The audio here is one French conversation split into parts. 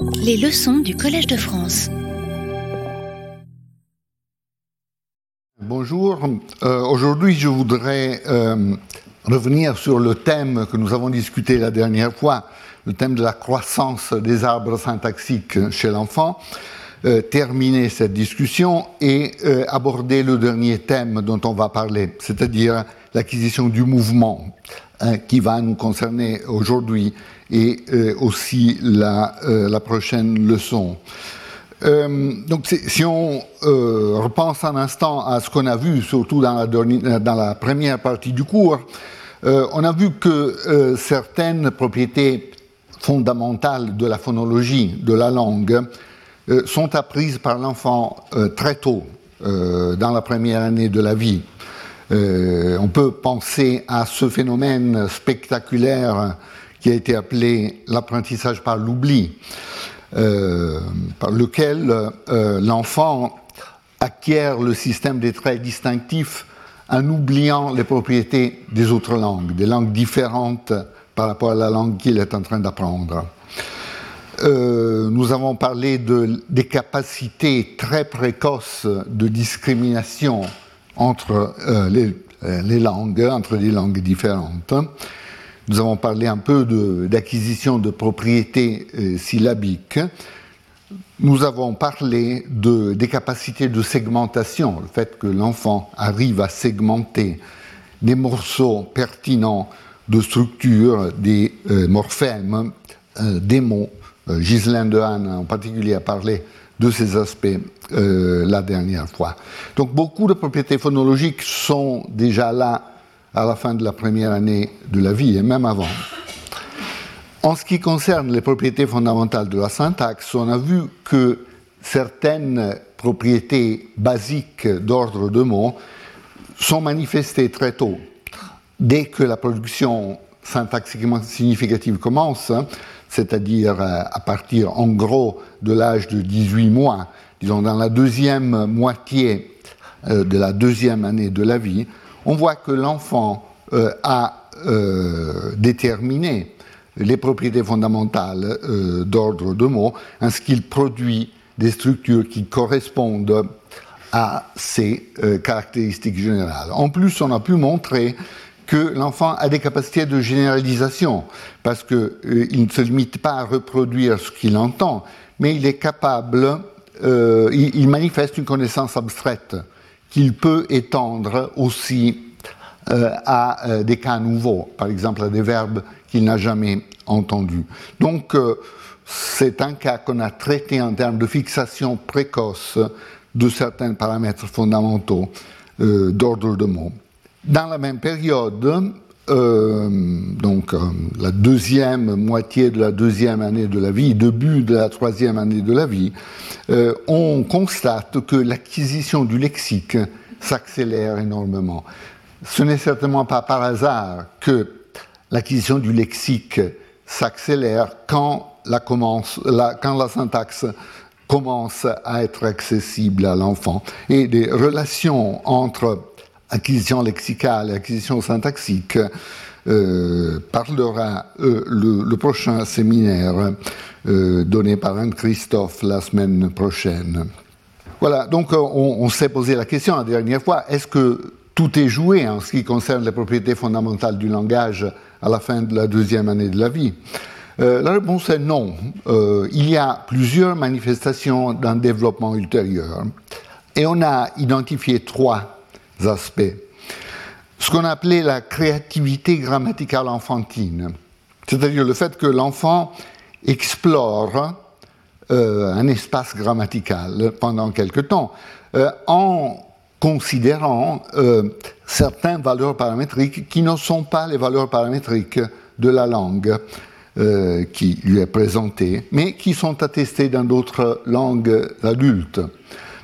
Les leçons du Collège de France. Bonjour. Euh, Aujourd'hui, je voudrais euh, revenir sur le thème que nous avons discuté la dernière fois, le thème de la croissance des arbres syntaxiques chez l'enfant. Euh, terminer cette discussion et aborder le dernier thème dont on va parler, c'est-à-dire l'acquisition du mouvement, hein, qui va nous concerner aujourd'hui et euh, aussi la, euh, la, prochaine leçon. Euh, donc, si on repense un instant à ce qu'on a vu, surtout dans la, première partie du cours, on a vu que certaines propriétés fondamentales de la phonologie de la langue sont apprises par l'enfant très tôt, dans la première année de la vie. on peut penser à ce phénomène spectaculaire qui a été appelé l'apprentissage par l'oubli, euh, par lequel euh, l'enfant acquiert le système des traits distinctifs en oubliant les propriétés des autres langues, des langues différentes par rapport à la langue qu'il est en train d'apprendre. Euh, nous avons parlé de, des capacités très précoces de discrimination entre les, les, langues, entre les langues différentes. Nous avons parlé un peu d'acquisition de, propriétés euh, syllabiques. Nous avons parlé de, des capacités de segmentation, le fait que l'enfant arrive à segmenter des morceaux pertinents de structure des euh, morphèmes, euh, des mots. Ghislaine Dehaene en particulier a parlé de ces aspects la dernière fois. Donc beaucoup de propriétés phonologiques sont déjà là à la fin de la première année de la vie et même avant. En ce qui concerne les propriétés fondamentales de la syntaxe, on a vu que certaines propriétés basiques d'ordre de mots sont manifestées très tôt. Dès que la production syntaxiquement significative commence, c'est-à-dire à partir en gros de l'âge de 18 mois, disons dans la deuxième moitié de la deuxième année de la vie, on voit que l'enfant euh, a euh, déterminé les propriétés fondamentales euh, d'ordre de mots, en ce qu'il produit des structures qui correspondent à ces caractéristiques générales. En plus, on a pu montrer que l'enfant a des capacités de généralisation, parce qu'il ne se limite pas à reproduire ce qu'il entend, mais il est capable, il manifeste une connaissance abstraite qu'il peut étendre aussi euh, à euh, des cas nouveaux, par exemple à des verbes qu'il n'a jamais entendus. Donc, euh, c'est un cas qu'on a traité en termes de fixation précoce de certains paramètres fondamentaux d'ordre de mots. Dans la même période, euh, donc euh, la deuxième moitié de la deuxième année de la vie, début de la troisième année de la vie, euh, on constate que l'acquisition du lexique s'accélère énormément. Ce n'est certainement pas par hasard que l'acquisition du lexique s'accélère quand la, syntaxe commence à être accessible à l'enfant. Et des relations entre acquisition lexicale acquisition syntaxique euh, parlera euh, le, prochain séminaire euh, donné par Anne-Christophe la semaine prochaine. Voilà, donc on, s'est posé la question la dernière fois, est-ce que tout est joué en ce qui concerne les propriétés fondamentales du langage à la fin de la deuxième année de la vie? La réponse est non. Il y a plusieurs manifestations d'un développement ultérieur et on a identifié trois aspects. Ce qu'on appelait la créativité grammaticale enfantine, c'est-à-dire le fait que l'enfant explore euh, un espace grammatical pendant quelque temps, euh, en considérant euh, certaines valeurs paramétriques qui ne sont pas les valeurs paramétriques de la langue qui lui est présentée, mais qui sont attestées dans d'autres langues adultes.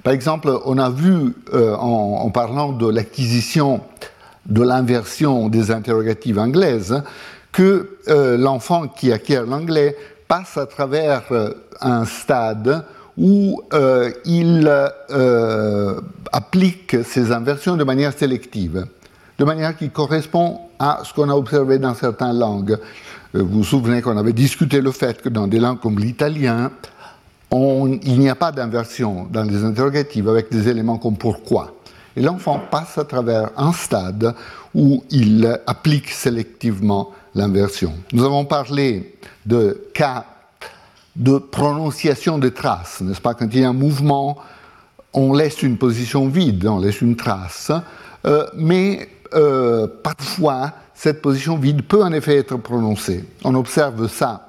Par exemple, on a vu, euh, en, en, parlant de l'acquisition de l'inversion des interrogatives anglaises, que euh, l'enfant qui acquiert l'anglais passe à travers euh, un stade où euh, il euh, applique ces inversions de manière sélective, de manière qui correspond à ce qu'on a observé dans certaines langues. vous vous souvenez qu'on avait discuté le fait que dans des langues comme l'italien, il n'y a pas d'inversion dans les interrogatives avec des éléments comme pourquoi. Et l'enfant passe à travers un stade où il applique sélectivement l'inversion. Nous avons parlé de cas de prononciation des traces, n'est-ce pas? Quand il y a un mouvement, on laisse une position vide, on laisse une trace, euh, mais euh, parfois cette position vide peut en effet être prononcée. On observe ça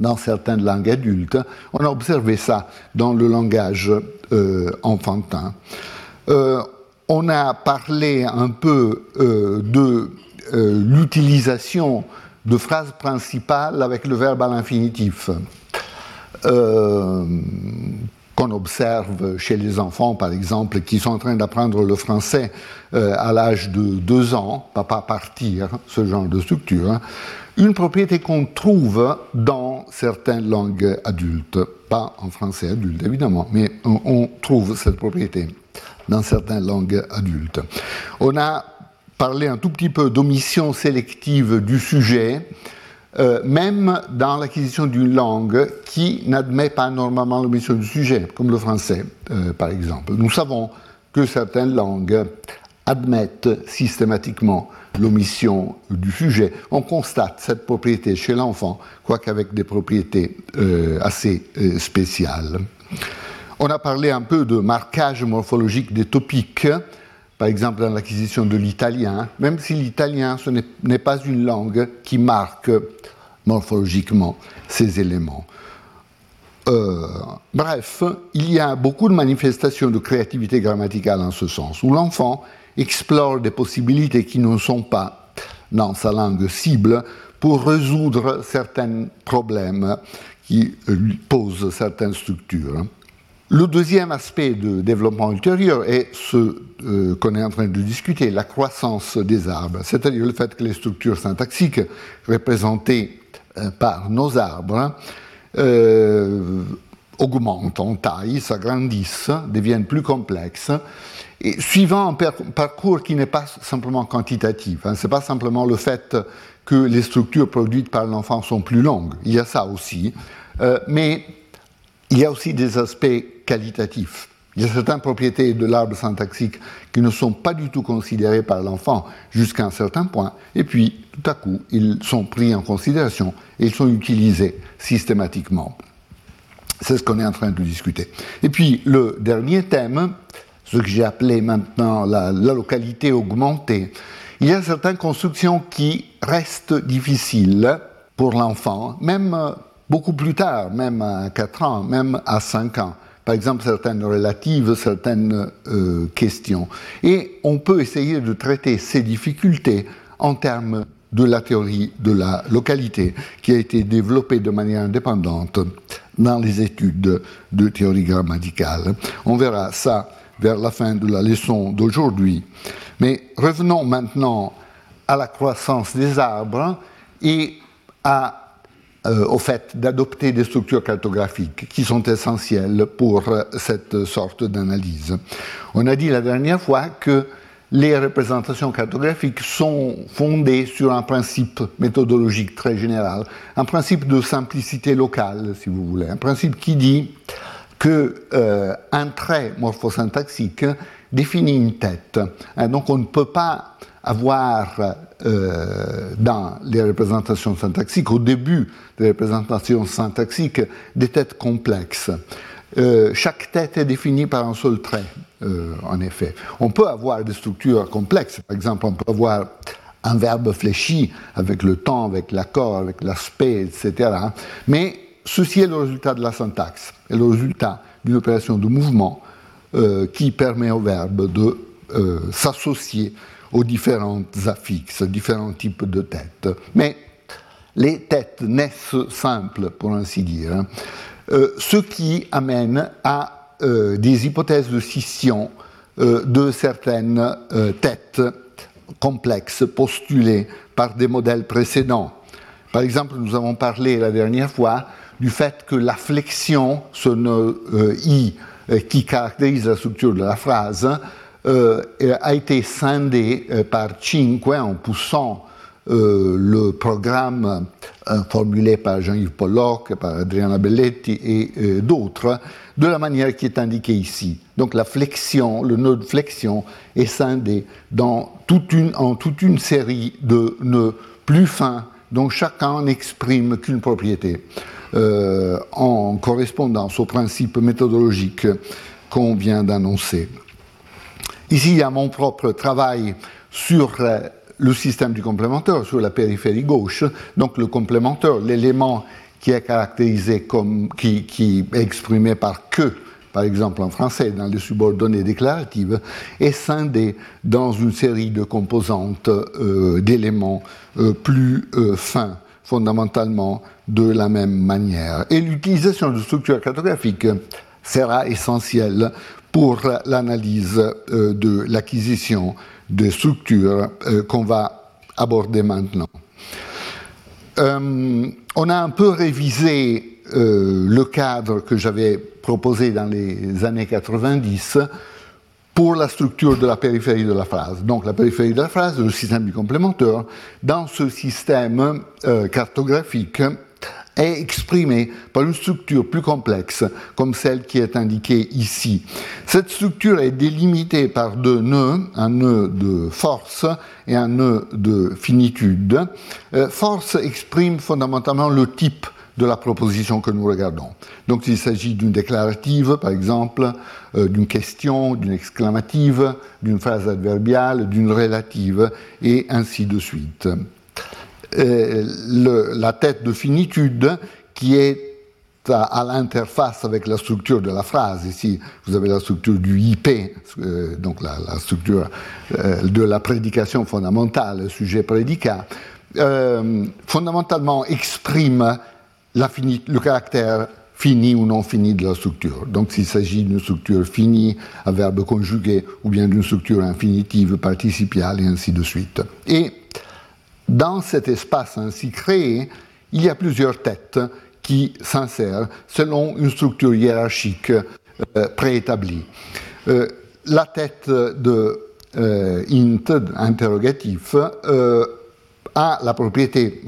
dans certaines langues adultes, on a observé ça dans le langage euh, enfantin. on a parlé un peu de l'utilisation de phrases principales avec le verbe à l'infinitif. Euh, qu'on observe chez les enfants, par exemple, qui sont en train d'apprendre le français euh, à l'âge de deux ans, papa partir, ce genre de structure, hein. Une propriété qu'on trouve dans certaines langues adultes, pas en français adulte évidemment, mais on, trouve cette propriété dans certaines langues adultes. On a parlé un tout petit peu d'omission sélective du sujet, euh, même dans l'acquisition d'une langue qui n'admet pas normalement l'omission du sujet, comme le français, euh, par exemple. Nous savons que certaines langues admettent systématiquement l'omission du sujet. On constate cette propriété chez l'enfant, quoique avec des propriétés euh, assez spéciales. On a parlé un peu de marquage morphologique des topiques, par exemple dans l'acquisition de l'italien, même si l'italien ce n'est pas une langue qui marque morphologiquement ces éléments. Euh, bref, il y a beaucoup de manifestations de créativité grammaticale en ce sens, où l'enfant explore des possibilités qui ne sont pas dans sa langue cible pour résoudre certains problèmes qui posent certaines structures. Le deuxième aspect de développement ultérieur est ce euh, qu'on est en train de discuter, la croissance des arbres, c'est-à-dire le fait que les structures syntaxiques représentées euh, par nos arbres euh, augmentent en taille, s'agrandissent, deviennent plus complexes, et suivant un parcours qui n'est pas simplement quantitatif. Hein, Ce n'est pas simplement le fait que les structures produites par l'enfant sont plus longues, il y a ça aussi, mais il y a aussi des aspects qualitatifs. Il y a certaines propriétés de l'arbre syntaxique qui ne sont pas du tout considérées par l'enfant jusqu'à un certain point, et puis tout à coup, ils sont pris en considération et ils sont utilisés systématiquement. C'est ce qu'on est en train de discuter. Et puis le dernier thème, ce que j'ai appelé maintenant la, localité augmentée, il y a certaines constructions qui restent difficiles pour l'enfant, même beaucoup plus tard, même à 4 ans, même à 5 ans. Par exemple, certaines relatives, certaines euh, questions. Et on peut essayer de traiter ces difficultés en termes de la théorie de la localité, qui a été développée de manière indépendante dans les études de théorie grammaticale. On verra ça vers la fin de la leçon d'aujourd'hui. Mais revenons maintenant à la croissance des arbres et euh, au fait d'adopter des structures cartographiques qui sont essentielles pour euh, cette sorte d'analyse. On a dit la dernière fois que les représentations cartographiques sont fondées sur un principe méthodologique très général, un principe de simplicité locale, si vous voulez, un principe qui dit que euh, un trait morphosyntaxique définit une tête. Hein, donc on ne peut pas avoir euh, dans les représentations syntaxiques, au début des représentations syntaxiques, des têtes complexes. Euh, chaque tête est définie par un seul trait, en effet. On peut avoir des structures complexes. Par exemple, on peut avoir un verbe fléchi avec le temps, avec l'accord, avec l'aspect, etc. Mais ceci est le résultat de la syntaxe, est le résultat d'une opération de mouvement qui permet au verbe de s'associer aux différentes affixes, différents types de têtes. Mais les têtes naissent simples, pour ainsi dire, hein. euh, ce qui amène à euh, des hypothèses de scission euh, de certaines têtes complexes postulées par des modèles précédents. Par exemple, nous avons parlé la dernière fois du fait que la flexion, ce i qui caractérise la structure de la phrase, euh, a été scindé euh, par 5 en poussant euh, le programme euh, formulé par Jean-Yves Pollock, par Adriana Belletti et d'autres, de la manière qui est indiquée ici. Donc la flexion, le nœud de flexion est scindé dans en toute une série de nœuds plus fins dont chacun n'exprime qu'une propriété, en correspondance au principe méthodologique qu'on vient d'annoncer. Ici, il y a mon propre travail sur le système du complémentaire sur la périphérie gauche. Donc le complémentaire, l'élément qui est caractérisé comme, qui, est exprimé par que, par exemple en français, dans les subordonnées déclaratives, est scindé dans une série de composantes euh, d'éléments euh, plus euh, fins, fondamentalement de la même manière. Et l'utilisation de structures cartographiques sera essentielle pour l'analyse de l'acquisition de structures euh, qu'on va aborder maintenant. Euh, on a un peu révisé euh, le cadre que j'avais proposé dans les années 90 pour la structure de la périphérie de la phrase. Donc la périphérie de la phrase, le système du complémentaire, dans ce système cartographique, est exprimée par une structure plus complexe, comme celle qui est indiquée ici. Cette structure est délimitée par deux nœuds, un nœud de force et un nœud de finitude. Euh, force exprime fondamentalement le type de la proposition que nous regardons. Donc il s'agit d'une déclarative, par exemple, euh, d'une question, d'une exclamative, d'une phrase adverbiale, d'une relative, et ainsi de suite. Euh, la tête de finitude qui est à, l'interface avec la structure de la phrase. Ici, vous avez la structure du IP, euh, donc la, structure de la prédication fondamentale, sujet-prédicat, fondamentalement exprime le caractère fini ou non fini de la structure. Donc s'il s'agit d'une structure finie à verbe conjugué ou bien d'une structure infinitive participiale et ainsi de suite. Et dans cet espace ainsi créé, il y a plusieurs têtes qui s'insèrent selon une structure hiérarchique euh, préétablie. Euh, la tête de euh, int, interrogatif, a la propriété,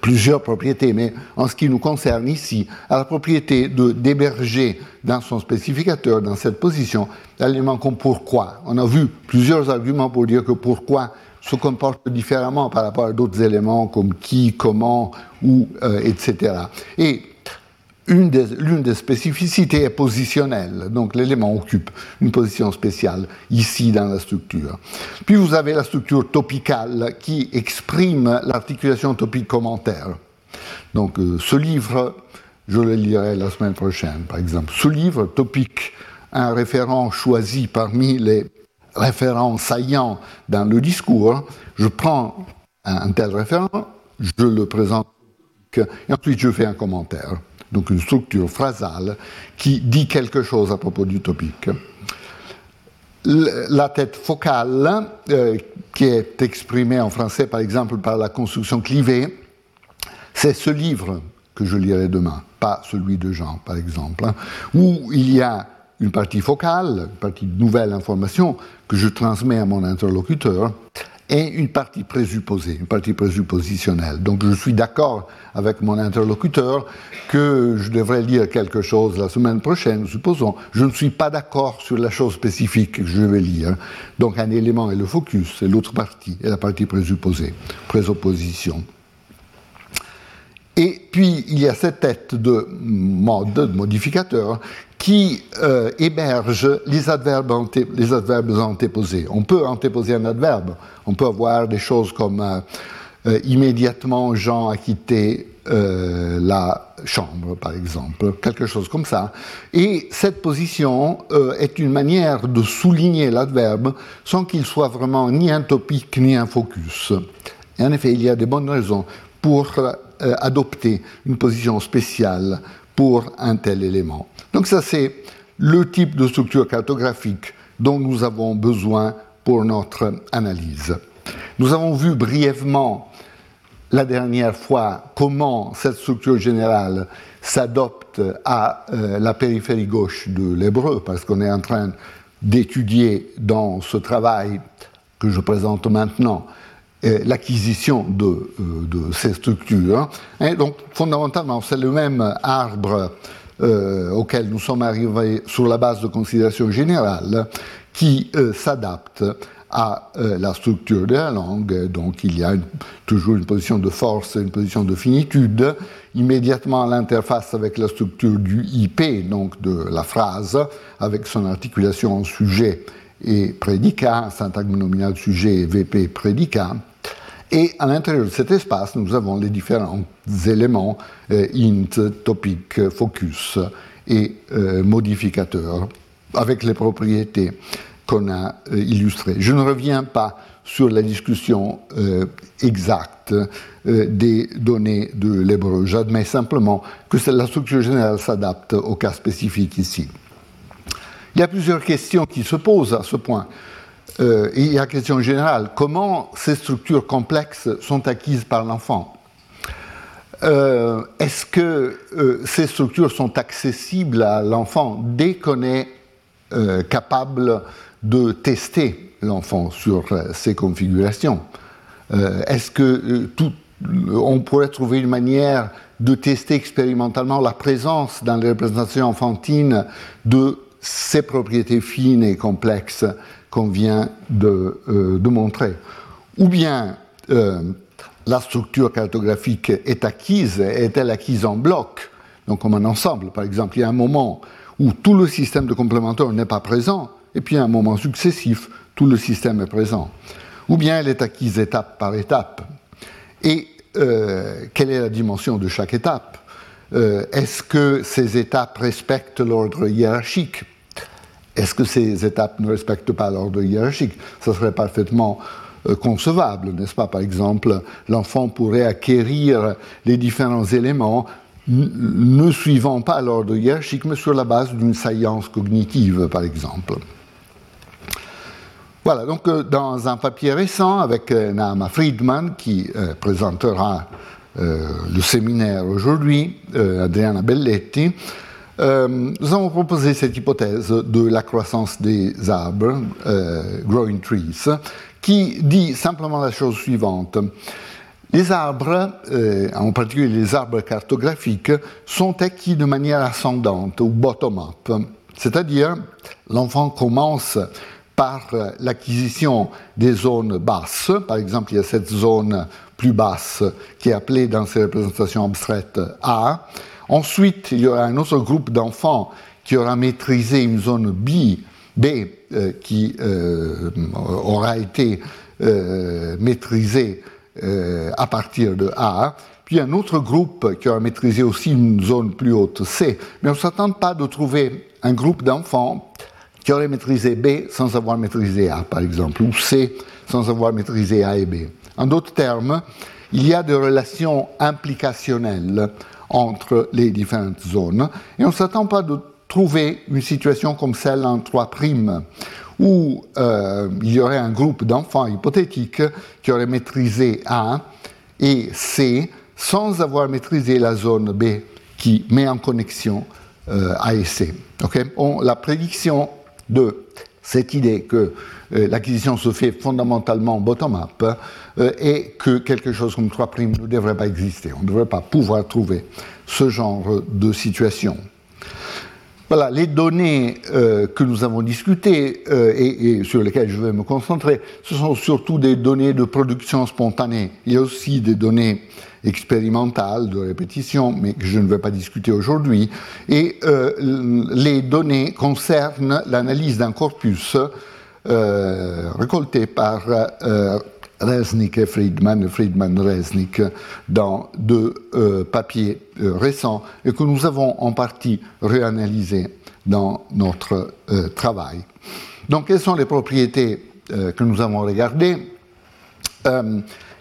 plusieurs propriétés, mais en ce qui nous concerne ici, a la propriété de d'héberger dans son spécificateur, dans cette position, l'élément comme pourquoi. On a vu plusieurs arguments pour dire que pourquoi se comporte différemment par rapport à d'autres éléments comme qui, comment, où, euh, etc. Et l'une des, spécificités est positionnelle, donc l'élément occupe une position spéciale ici dans la structure. Puis vous avez la structure topicale qui exprime l'articulation topique-commentaire. Donc euh, ce livre, je le lirai la semaine prochaine, par exemple. Ce livre, topique, un référent choisi parmi les référent saillant dans le discours, je prends un tel référent, je le présente, et ensuite je fais un commentaire. Donc une structure phrasale qui dit quelque chose à propos du topic. La tête focale, euh, qui est exprimée en français par exemple par la construction clivée, c'est ce livre que je lirai demain, pas celui de Jean par exemple, hein, où il y a une partie focale, une partie de nouvelle information que je transmets à mon interlocuteur, et une partie présupposée, une partie présuppositionnelle. Donc je suis d'accord avec mon interlocuteur que je devrais lire quelque chose la semaine prochaine, supposons. Je ne suis pas d'accord sur la chose spécifique que je vais lire. Donc un élément est le focus, c'est l'autre partie, et la partie présupposée, présupposition. Et puis, il y a cette tête de mode, de modificateur, qui euh, héberge les adverbes, les adverbes antéposés. On peut antéposer un adverbe, on peut avoir des choses comme euh, euh, immédiatement Jean a quitté la chambre, par exemple, quelque chose comme ça. Et cette position est une manière de souligner l'adverbe sans qu'il soit vraiment ni un topique ni un focus. Et en effet, il y a des bonnes raisons pour adopter une position spéciale pour un tel élément. Donc ça, c'est le type de structure cartographique dont nous avons besoin pour notre analyse. Nous avons vu brièvement la dernière fois comment cette structure générale s'adopte à euh, la périphérie gauche de l'hébreu, parce qu'on est en train d'étudier dans ce travail que je présente maintenant l'acquisition de, ces structures. Et donc, fondamentalement, c'est le même arbre auquel nous sommes arrivés sur la base de considération générale qui s'adapte à euh, la structure de la langue. Donc il y a toujours une position de force une position de finitude. Immédiatement à l'interface avec la structure du IP, donc de la phrase, avec son articulation en sujet et prédicat, syntagme nominal sujet et VP prédicat. Et à l'intérieur de cet espace, nous avons les différents éléments euh, int, topic, focus et euh, modificateur, avec les propriétés qu'on a euh, illustré. Je ne reviens pas sur la discussion euh, exacte des données de l'hébreu. J'admets simplement que la structure générale s'adapte au cas spécifique ici. Il y a plusieurs questions qui se posent à ce point. Il y a la question générale, comment ces structures complexes sont acquises par l'enfant Est-ce que ces structures sont accessibles à l'enfant dès qu'on est capable de tester l'enfant sur euh, ces configurations. Euh, est-ce que euh, tout, on pourrait trouver une manière de tester expérimentalement la présence dans les représentations enfantines de ces propriétés fines et complexes qu'on vient de, de, montrer Ou bien la structure cartographique est acquise, est-elle acquise en bloc, donc comme un ensemble Par exemple, il y a un moment où tout le système de complémentaires n'est pas présent, et puis à un moment successif, tout le système est présent. Ou bien elle est acquise étape par étape. Et euh, quelle est la dimension de chaque étape? Euh, Est-ce que ces étapes respectent l'ordre hiérarchique? Est-ce que ces étapes ne respectent pas l'ordre hiérarchique? Ça serait parfaitement euh, concevable, n'est-ce pas? Par exemple, l'enfant pourrait acquérir les différents éléments ne suivant pas l'ordre hiérarchique, mais sur la base d'une saillance cognitive, par exemple. Voilà, donc euh, dans un papier récent avec euh, Naama Friedman, qui présentera le séminaire aujourd'hui, Adriana Belletti, nous avons proposé cette hypothèse de la croissance des arbres, growing trees, qui dit simplement la chose suivante. Les arbres, en particulier les arbres cartographiques, sont acquis de manière ascendante ou bottom-up. C'est-à-dire, l'enfant commence par l'acquisition des zones basses. Par exemple, il y a cette zone plus basse qui est appelée dans ces représentations abstraites A. Ensuite, il y aura un autre groupe d'enfants qui aura maîtrisé une zone B, B euh, qui euh, aura été euh, maîtrisée à partir de A. Puis un autre groupe qui aura maîtrisé aussi une zone plus haute C. Mais on ne s'attend pas de trouver un groupe d'enfants qui aurait maîtrisé B sans avoir maîtrisé A, par exemple, ou C sans avoir maîtrisé A et B. En d'autres termes, il y a des relations implicationnelles entre les différentes zones, et on ne s'attend pas de trouver une situation comme celle en 3', où euh, il y aurait un groupe d'enfants hypothétiques qui aurait maîtrisé A et C sans avoir maîtrisé la zone B qui met en connexion euh, A et C. la prédiction de cette idée que l'acquisition se fait fondamentalement bottom-up euh, et que quelque chose comme 3' ne devrait pas exister. On ne devrait pas pouvoir trouver ce genre de situation. Voilà, les données euh, que nous avons discutées et, sur lesquelles je vais me concentrer, ce sont surtout des données de production spontanée. Il y a aussi des données expérimentale de répétition, mais que je ne vais pas discuter aujourd'hui. Et euh, les données concernent l'analyse d'un corpus euh, récolté par euh, Resnick et Friedman, Friedman-Resnick, dans deux papiers récents et que nous avons en partie réanalysés dans notre travail. Donc, quelles sont les propriétés que nous avons regardées?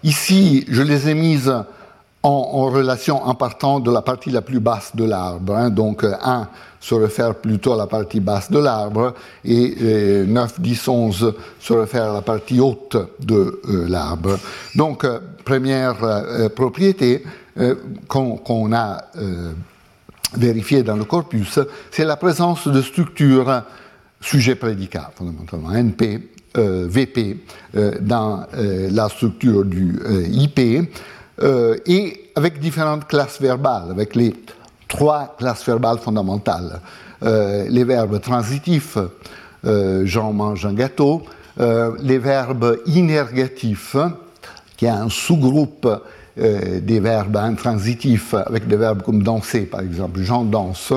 Ici, je les ai mises en, relation en partant de la partie la plus basse de l'arbre. Hein. donc 1 se réfère plutôt à la partie basse de l'arbre et 9, 10, 11 se réfère à la partie haute de euh, l'arbre. Donc euh, première euh, propriété qu'on a vérifiée dans le corpus, c'est la présence de structures sujet-prédicat, fondamentalement, NP, VP, dans la structure du IP, et avec différentes classes verbales, avec les trois classes verbales fondamentales. les verbes transitifs, Jean mange un gâteau, les verbes inergatifs, qui est un sous-groupe des verbes intransitifs avec des verbes comme danser, par exemple, Jean danse.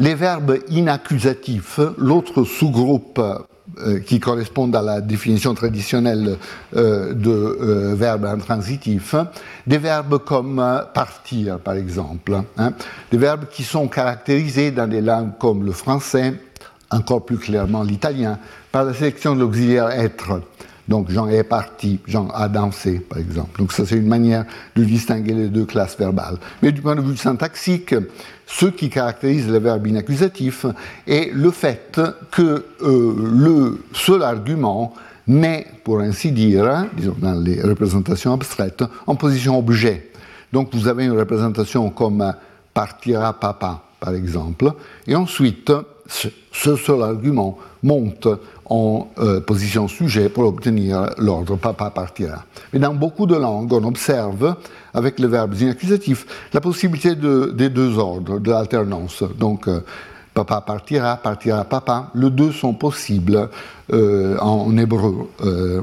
Les verbes inaccusatifs, l'autre sous-groupe euh, qui correspond à la définition traditionnelle euh, de euh, verbes intransitifs, des verbes comme partir, par exemple, hein, des verbes qui sont caractérisés dans des langues comme le français, encore plus clairement l'italien, par la sélection de l'auxiliaire être. Donc Jean est parti, Jean a dansé, par exemple. Donc ça, c'est une manière de distinguer les deux classes verbales. Mais du point de vue syntaxique, ce qui caractérise le verbe inaccusatif est le fait que euh, le seul argument n'est, pour ainsi dire, disons dans les représentations abstraites, en position objet. Donc vous avez une représentation comme partira papa, par exemple, et ensuite ce seul argument monte en euh, position sujet pour obtenir l'ordre papa partira. Mais dans beaucoup de langues, on observe, avec les verbes inaccusatifs, la possibilité des deux ordres, de l'alternance. Donc, euh, papa partira, partira papa, les deux sont possibles euh, en hébreu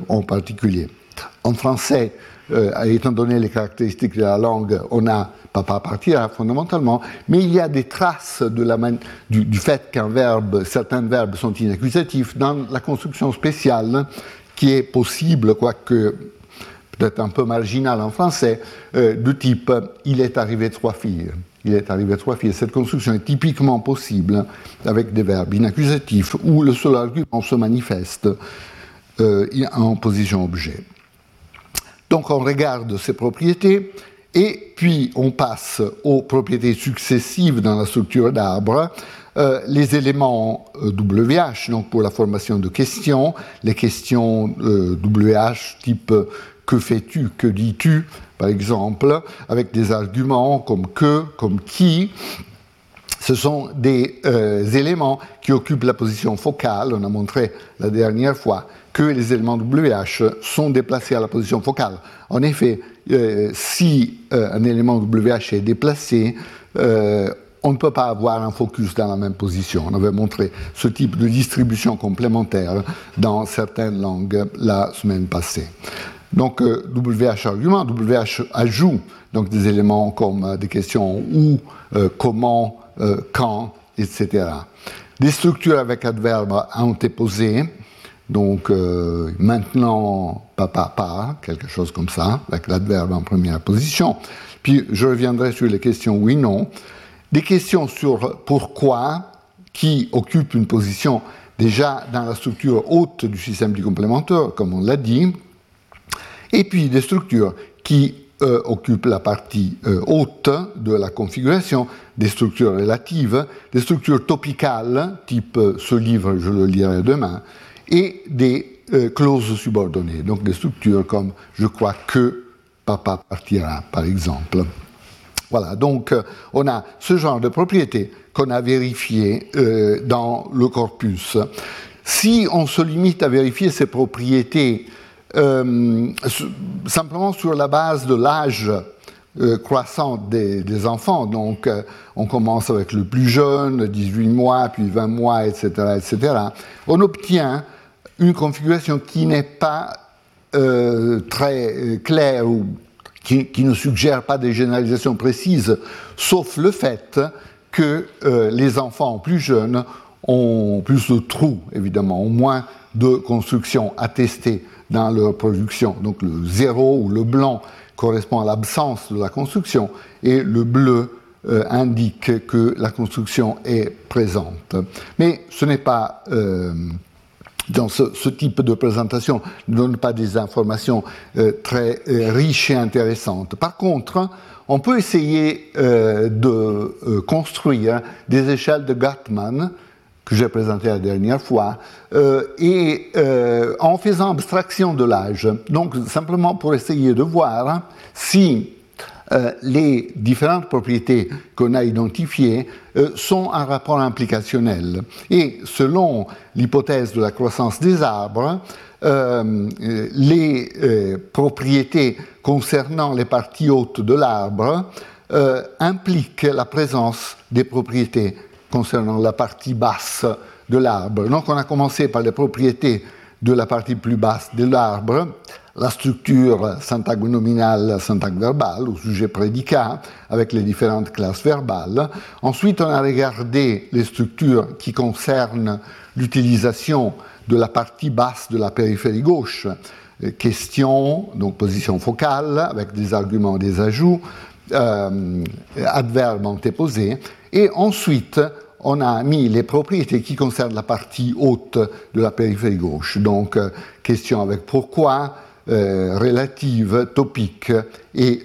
en particulier. En français, étant donné les caractéristiques de la langue, on a papa partira fondamentalement, mais il y a des traces du, du, fait qu'un verbe, certains verbes sont inaccusatifs dans la construction spéciale qui est possible, quoique peut-être un peu marginal en français, euh, de type il est arrivé trois filles. Il est arrivé trois filles. Cette construction est typiquement possible avec des verbes inaccusatifs où le seul argument se manifeste euh, en position objet. Donc on regarde ces propriétés et puis on passe aux propriétés successives dans la structure d'arbre, euh, les éléments WH, euh, donc pour la formation de questions, les questions WH euh, type que fais-tu, que dis-tu, par exemple, avec des arguments comme que, comme qui. Ce sont des éléments qui occupent la position focale, on a montré la dernière fois, que les éléments WH sont déplacés à la position focale. En effet, euh, si euh, un élément WH est déplacé, euh, on ne peut pas avoir un focus dans la même position. On avait montré ce type de distribution complémentaire dans certaines langues la semaine passée. Donc WH argument, WH ajoute donc des éléments comme des questions où, comment, quand, etc. Des structures avec adverbe antéposé, donc euh, maintenant, papa pas, quelque chose comme ça, avec l'adverbe en première position. Puis je reviendrai sur les questions oui-non. Des questions sur pourquoi, qui occupe une position déjà dans la structure haute du système du complémentaire, comme on l'a dit. Et puis des structures qui euh, occupent la partie euh, haute de la configuration, des structures relatives, des structures topicales, type ce livre, je le lirai demain, et des euh, clauses subordonnées, donc des structures comme je crois que papa partira, par exemple. Voilà, donc euh, on a ce genre de propriétés qu'on a vérifiées euh, dans le corpus. Si on se limite à vérifier ces propriétés simplement sur la base de l'âge croissant des, enfants. Donc, on commence avec le plus jeune, 18 mois, puis 20 mois, etc., etc. On obtient une configuration qui n'est pas euh, très euh, claire ou qui, ne suggère pas des généralisations précises, sauf le fait que euh, les enfants plus jeunes ont plus de trous, évidemment, ont moins de constructions attestées dans leur production. Donc le zéro ou le blanc correspond à l'absence de la construction et le bleu indique que la construction est présente. Mais ce n'est pas dans ce, type de présentation ne donne pas des informations euh, très euh, riches et intéressantes. Par contre, on peut essayer euh, de construire des échelles de Gatman que j'ai présentées la dernière fois, et en faisant abstraction de l'âge. Donc simplement pour essayer de voir si euh, les différentes propriétés qu'on a identifiées euh, sont un rapport implicationnel. Et selon l'hypothèse de la croissance des arbres, euh, les propriétés concernant les parties hautes de l'arbre impliquent la présence des propriétés concernant la partie basse de l'arbre. Donc on a commencé par les propriétés de la partie plus basse de l'arbre, la structure syntaxe nominale, syntaxe verbale, au sujet prédicat, avec les différentes classes verbales. Ensuite, on a regardé les structures qui concernent l'utilisation de la partie basse de la périphérie gauche, question, donc position focale, avec des arguments, des ajouts, euh, adverbes antéposés, et ensuite, on a mis les propriétés qui concernent la partie haute de la périphérie gauche. Donc, euh, question avec pourquoi, euh, relative, topique et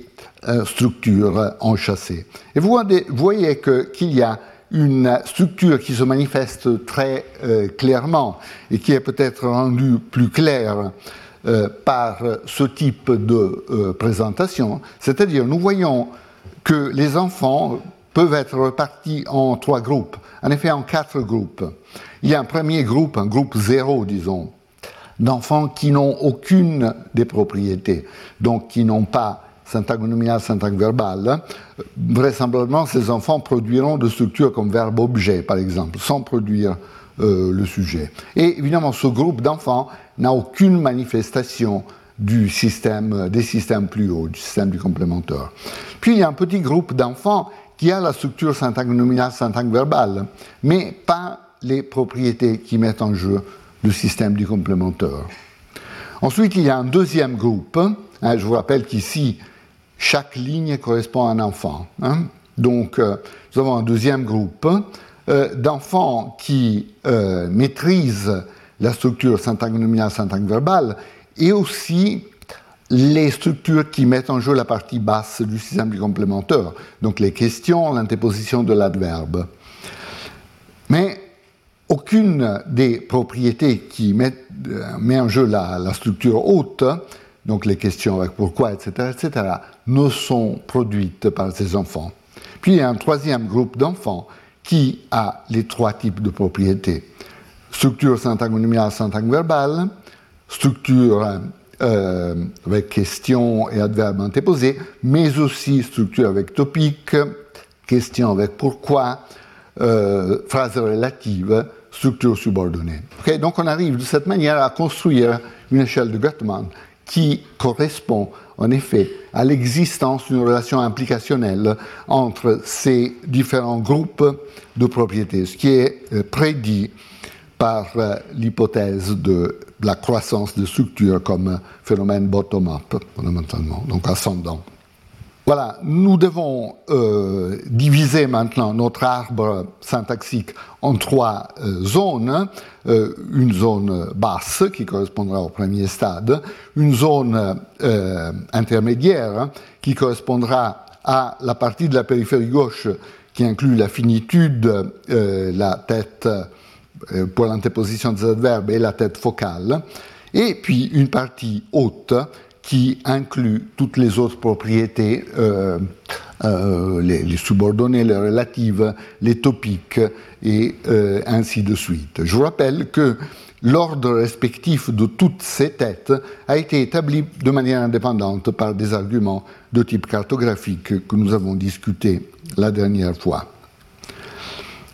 euh, structure enchâssée. Et vous voyez qu'il y a une structure qui se manifeste très clairement et qui est peut-être rendue plus claire par ce type de présentation, c'est-à-dire nous voyons que les enfants peuvent être repartis en trois groupes, en effet en quatre groupes. Il y a un premier groupe, un groupe zéro, disons, d'enfants qui n'ont aucune des propriétés, donc qui n'ont pas syntaxe nominale, syntaxe verbale. Vraisemblablement, ces enfants produiront de structures comme verbe-objet, par exemple, sans produire euh, le sujet. Et évidemment, ce groupe d'enfants n'a aucune manifestation du système, des systèmes plus hauts, du système du complémentaire. Puis il y a un petit groupe d'enfants qui a la structure syntaxe nominale, syntaxe verbale, mais pas les propriétés qui mettent en jeu le système du complémentaire. Ensuite, il y a un deuxième groupe. Hein, je vous rappelle qu'ici, chaque ligne correspond à un enfant. Hein. Donc, euh, nous avons un deuxième groupe euh, d'enfants qui euh, maîtrisent la structure syntaxe nominale, syntaxe verbale, et aussi les structures qui mettent en jeu la partie basse du système du complémentaire, donc les questions, l'interposition de l'adverbe. Mais aucune des propriétés qui mettent euh, met en jeu la, structure haute, donc les questions avec pourquoi, etc., etc., ne sont produites par ces enfants. Puis il y a un troisième groupe d'enfants qui a les trois types de propriétés. Structure syntaxe nominale, syntaxe verbale, structure euh, avec question et adverbe antéposé, mais aussi structure avec topique, question avec pourquoi, euh, phrase relative, structure subordonnée. donc on arrive de cette manière à construire une échelle de Gottman qui correspond en effet à l'existence d'une relation implicationnelle entre ces différents groupes de propriétés, ce qui est euh, prédit par l'hypothèse de la croissance de structure comme phénomène bottom-up, fondamentalement, donc ascendant. Voilà, nous devons euh, diviser maintenant notre arbre syntaxique en trois euh, zones. Euh, une zone basse qui correspondra au premier stade, une zone intermédiaire qui correspondra à la partie de la périphérie gauche qui inclut la finitude, la tête pour l'antéposition des adverbes et la tête focale, et puis une partie haute qui inclut toutes les autres propriétés, euh, euh, les, subordonnées, les relatives, les topiques, et ainsi de suite. Je vous rappelle que l'ordre respectif de toutes ces têtes a été établi de manière indépendante par des arguments de type cartographique que nous avons discutés la dernière fois.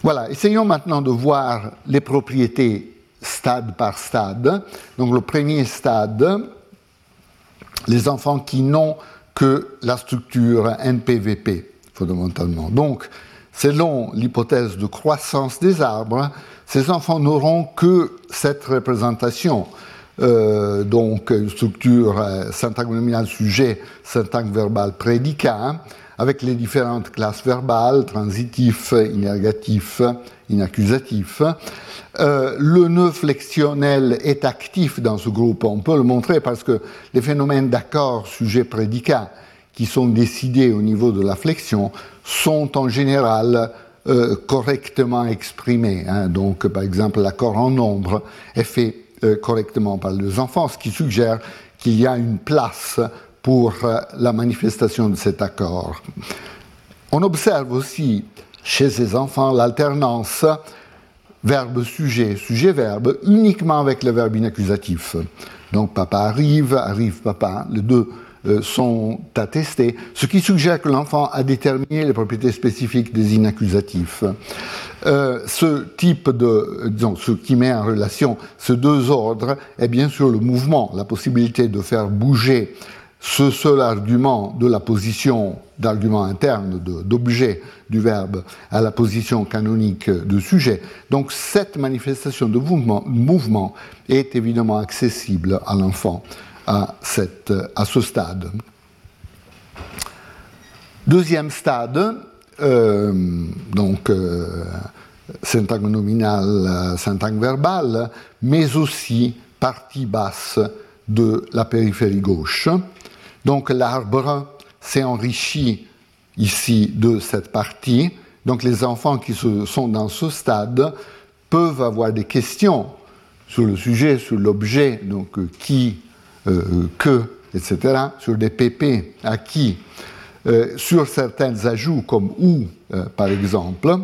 Voilà, essayons maintenant de voir les propriétés stade par stade. Donc le premier stade, les enfants qui n'ont que la structure NPVP, fondamentalement. Donc, selon l'hypothèse de croissance des arbres, ces enfants n'auront que cette représentation. Euh, donc, une structure euh, syntaxe nominale sujet, syntaxe verbale prédicat, avec les différentes classes verbales, transitif, inergatif, inaccusatif. Euh, le nœud flexionnel est actif dans ce groupe. On peut le montrer parce que les phénomènes d'accord, sujet, prédicat, qui sont décidés au niveau de la flexion, sont en général euh, correctement exprimés. Hein. Donc, par exemple, l'accord en nombre est fait euh, correctement par les enfants, ce qui suggère qu'il y a une place pour la manifestation de cet accord. On observe aussi chez ces enfants l'alternance verbe-sujet, sujet-verbe, uniquement avec le verbe inaccusatif. Donc papa arrive, arrive papa, les deux euh, sont attestés, ce qui suggère que l'enfant a déterminé les propriétés spécifiques des inaccusatifs. Euh, ce type de, disons, ce qui met en relation ces deux ordres est bien sûr le mouvement, la possibilité de faire bouger ce seul argument de la position d'argument interne, d'objet du verbe, à la position canonique de sujet. Donc cette manifestation de mouvement, est évidemment accessible à l'enfant à, ce stade. Deuxième stade, euh, donc euh, syntagme nominal, syntagme verbal, mais aussi partie basse de la périphérie gauche. Donc l'arbre s'est enrichi ici de cette partie. Donc les enfants qui sont dans ce stade peuvent avoir des questions sur le sujet, sur l'objet, donc euh, qui, euh, que, etc., sur des PP, à qui, euh, sur certains ajouts comme ou, par exemple.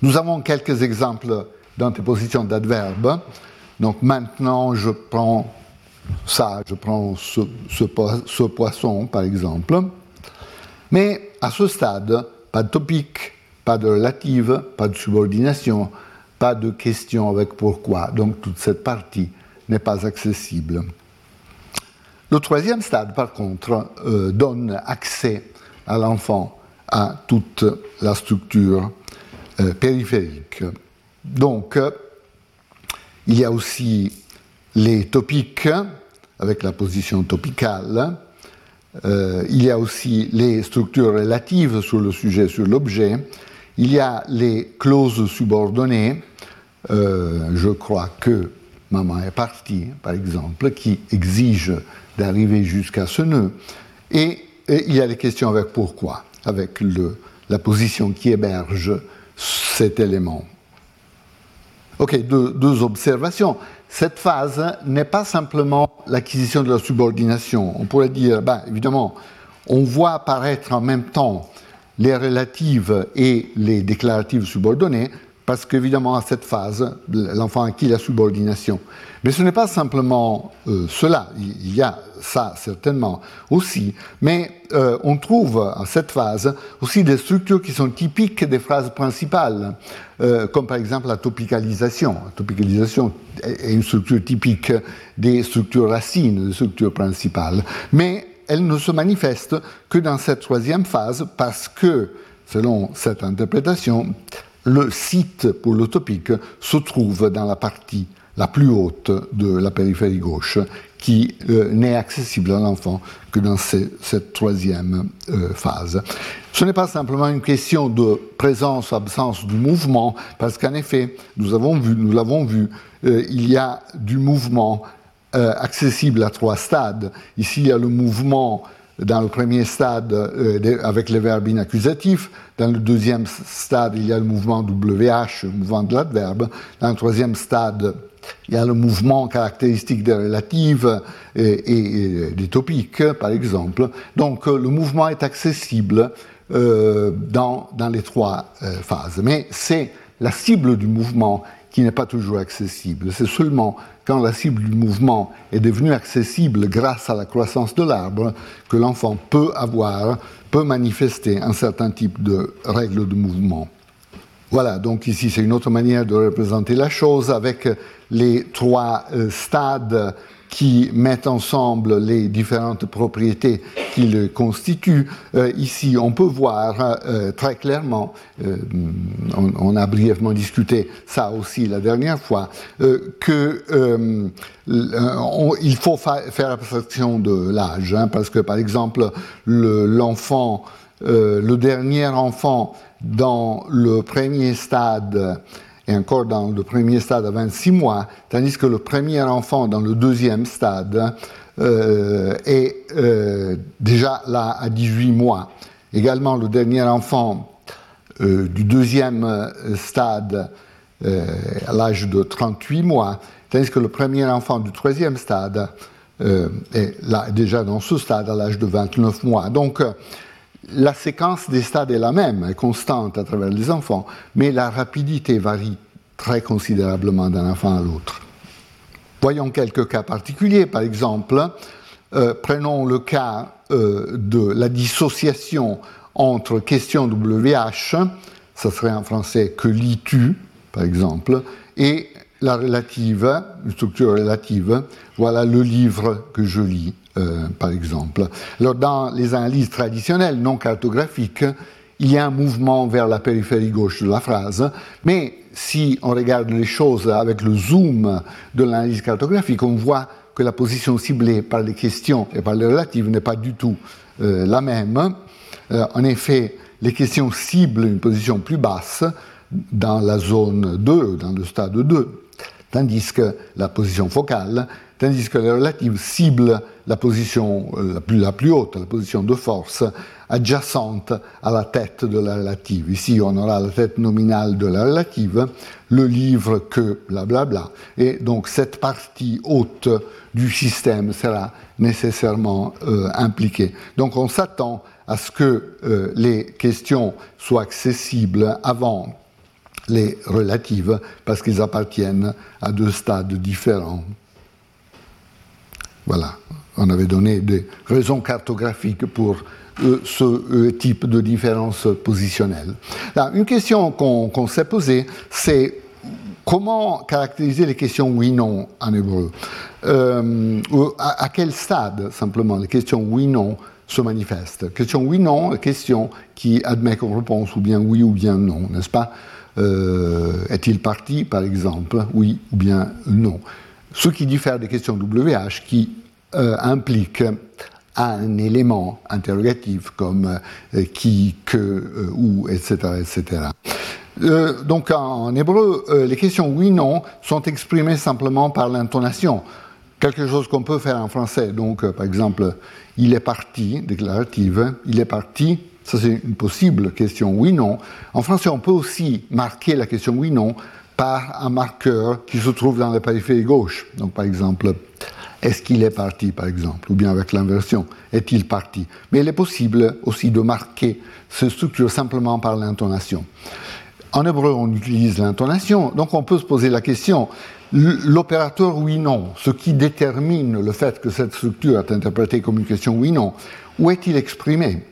Nous avons quelques exemples d'antéposition d'adverbes. Donc maintenant, je prends ça, je prends ce, poisson, par exemple. Mais à ce stade, pas de topic, pas de relative, pas de subordination, pas de question avec pourquoi. Donc toute cette partie n'est pas accessible. Le troisième stade, par contre, euh, donne accès à l'enfant à toute la structure euh, périphérique. Donc, il y a aussi les topiques, avec la position topicale. Euh, il y a aussi les structures relatives sur le sujet, sur l'objet. Il y a les clauses subordonnées. Euh, je crois que maman est partie, par exemple, qui exige d'arriver jusqu'à ce nœud. Et, il y a les questions avec pourquoi, avec la position qui héberge cet élément. Ok, deux observations cette phase n'est pas simplement l'acquisition de la subordination. On pourrait dire, ben, évidemment, on voit apparaître en même temps les relatives et les déclaratives subordonnées, parce qu'évidemment, à cette phase, l'enfant acquis la subordination. Mais ce n'est pas simplement euh, cela, il y a ça certainement aussi, mais euh, on trouve à cette phase aussi des structures qui sont typiques des phrases principales, euh, comme par exemple la topicalisation. La topicalisation est une structure typique des structures racines, des structures principales, mais elle ne se manifeste que dans cette troisième phase parce que, selon cette interprétation, le site pour l'utopique se trouve dans la partie la plus haute de la périphérie gauche, qui euh, n'est accessible à l'enfant que dans cette troisième euh, phase. Ce n'est pas simplement une question de présence ou absence du mouvement, parce qu'en effet, nous l'avons vu, euh, il y a du mouvement accessible à trois stades. Ici, il y a le mouvement dans le premier stade euh, avec les verbes inaccusatifs. Dans le deuxième stade, il y a le mouvement WH, le mouvement de l'adverbe. Dans le troisième stade, il y a le mouvement caractéristique des relatives et, des topiques, par exemple. Donc euh, le mouvement est accessible euh, dans, dans, les trois phases. Mais c'est la cible du mouvement qui n'est pas toujours accessible. C'est seulement quand la cible du mouvement est devenue accessible grâce à la croissance de l'arbre que l'enfant peut avoir, peut manifester un certain type de règles de mouvement. Voilà, donc ici c'est une autre manière de représenter la chose avec les trois euh, stades qui mettent ensemble les différentes propriétés qui le constituent. Euh, ici, on peut voir euh, très clairement, euh, on, a brièvement discuté ça aussi la dernière fois, que il faut faire abstraction de l'âge, hein, parce que par exemple, l'enfant, le dernier enfant dans le premier stade et encore dans le premier stade à 26 mois, tandis que le premier enfant dans le deuxième stade euh, est euh, déjà là à 18 mois. Également, le dernier enfant euh, du deuxième stade à l'âge de 38 mois, tandis que le premier enfant du troisième stade est là, déjà dans ce stade à l'âge de 29 mois. Donc, la séquence des stades est la même, est constante à travers les enfants, mais la rapidité varie très considérablement d'un enfant à l'autre. Voyons quelques cas particuliers, par exemple, euh, prenons le cas euh, de la dissociation entre question WH, ça serait en français que lis-tu, par exemple, et la relative, une structure relative, voilà le livre que je lis, euh, par exemple. Alors, dans les analyses traditionnelles non cartographiques, il y a un mouvement vers la périphérie gauche de la phrase, mais si on regarde les choses avec le zoom de l'analyse cartographique, on voit que la position ciblée par les questions et par les relatives n'est pas du tout euh, la même. Euh, en effet, les questions ciblent une position plus basse dans la zone 2, dans le stade 2, tandis que la position focale, tandis que les relatives ciblent la position euh, la plus, haute, la position de force, adjacente à la tête de la relative. Ici, on aura la tête nominale de la relative, le livre que, blablabla. Bla, bla. Et donc, cette partie haute du système sera nécessairement euh, impliquée. Donc, on s'attend à ce que euh, les questions soient accessibles avant les relatives parce qu'ils appartiennent à deux stades différents. Voilà, on avait donné des raisons cartographiques pour euh, ce euh, type de différence positionnelle. une question qu'on s'est posée, c'est comment caractériser les questions oui-non en hébreu? Euh, à, quel stade, simplement, les questions oui-non se manifestent? Question oui-non, question qui admet qu'on réponse ou bien oui ou bien non, n'est-ce pas? Est-il parti, par exemple Oui ou bien non? Ce qui diffère des questions WH qui impliquent un élément interrogatif comme euh, qui, que, euh, où, etc. etc. Euh, donc en hébreu, les questions oui-non sont exprimées simplement par l'intonation. Quelque chose qu'on peut faire en français. Donc, par exemple, il est parti, déclarative, il est parti, ça c'est une possible question oui-non. En français, on peut aussi marquer la question oui-non par un marqueur qui se trouve dans la périphérie gauche. Donc, par exemple, est-ce qu'il est parti, par exemple Ou bien avec l'inversion, est-il parti? Mais il est possible aussi de marquer cette structure simplement par l'intonation. En hébreu, on utilise l'intonation, donc on peut se poser la question, l'opérateur oui-non, ce qui détermine le fait que cette structure est interprétée comme une question oui-non, où est-il exprimé?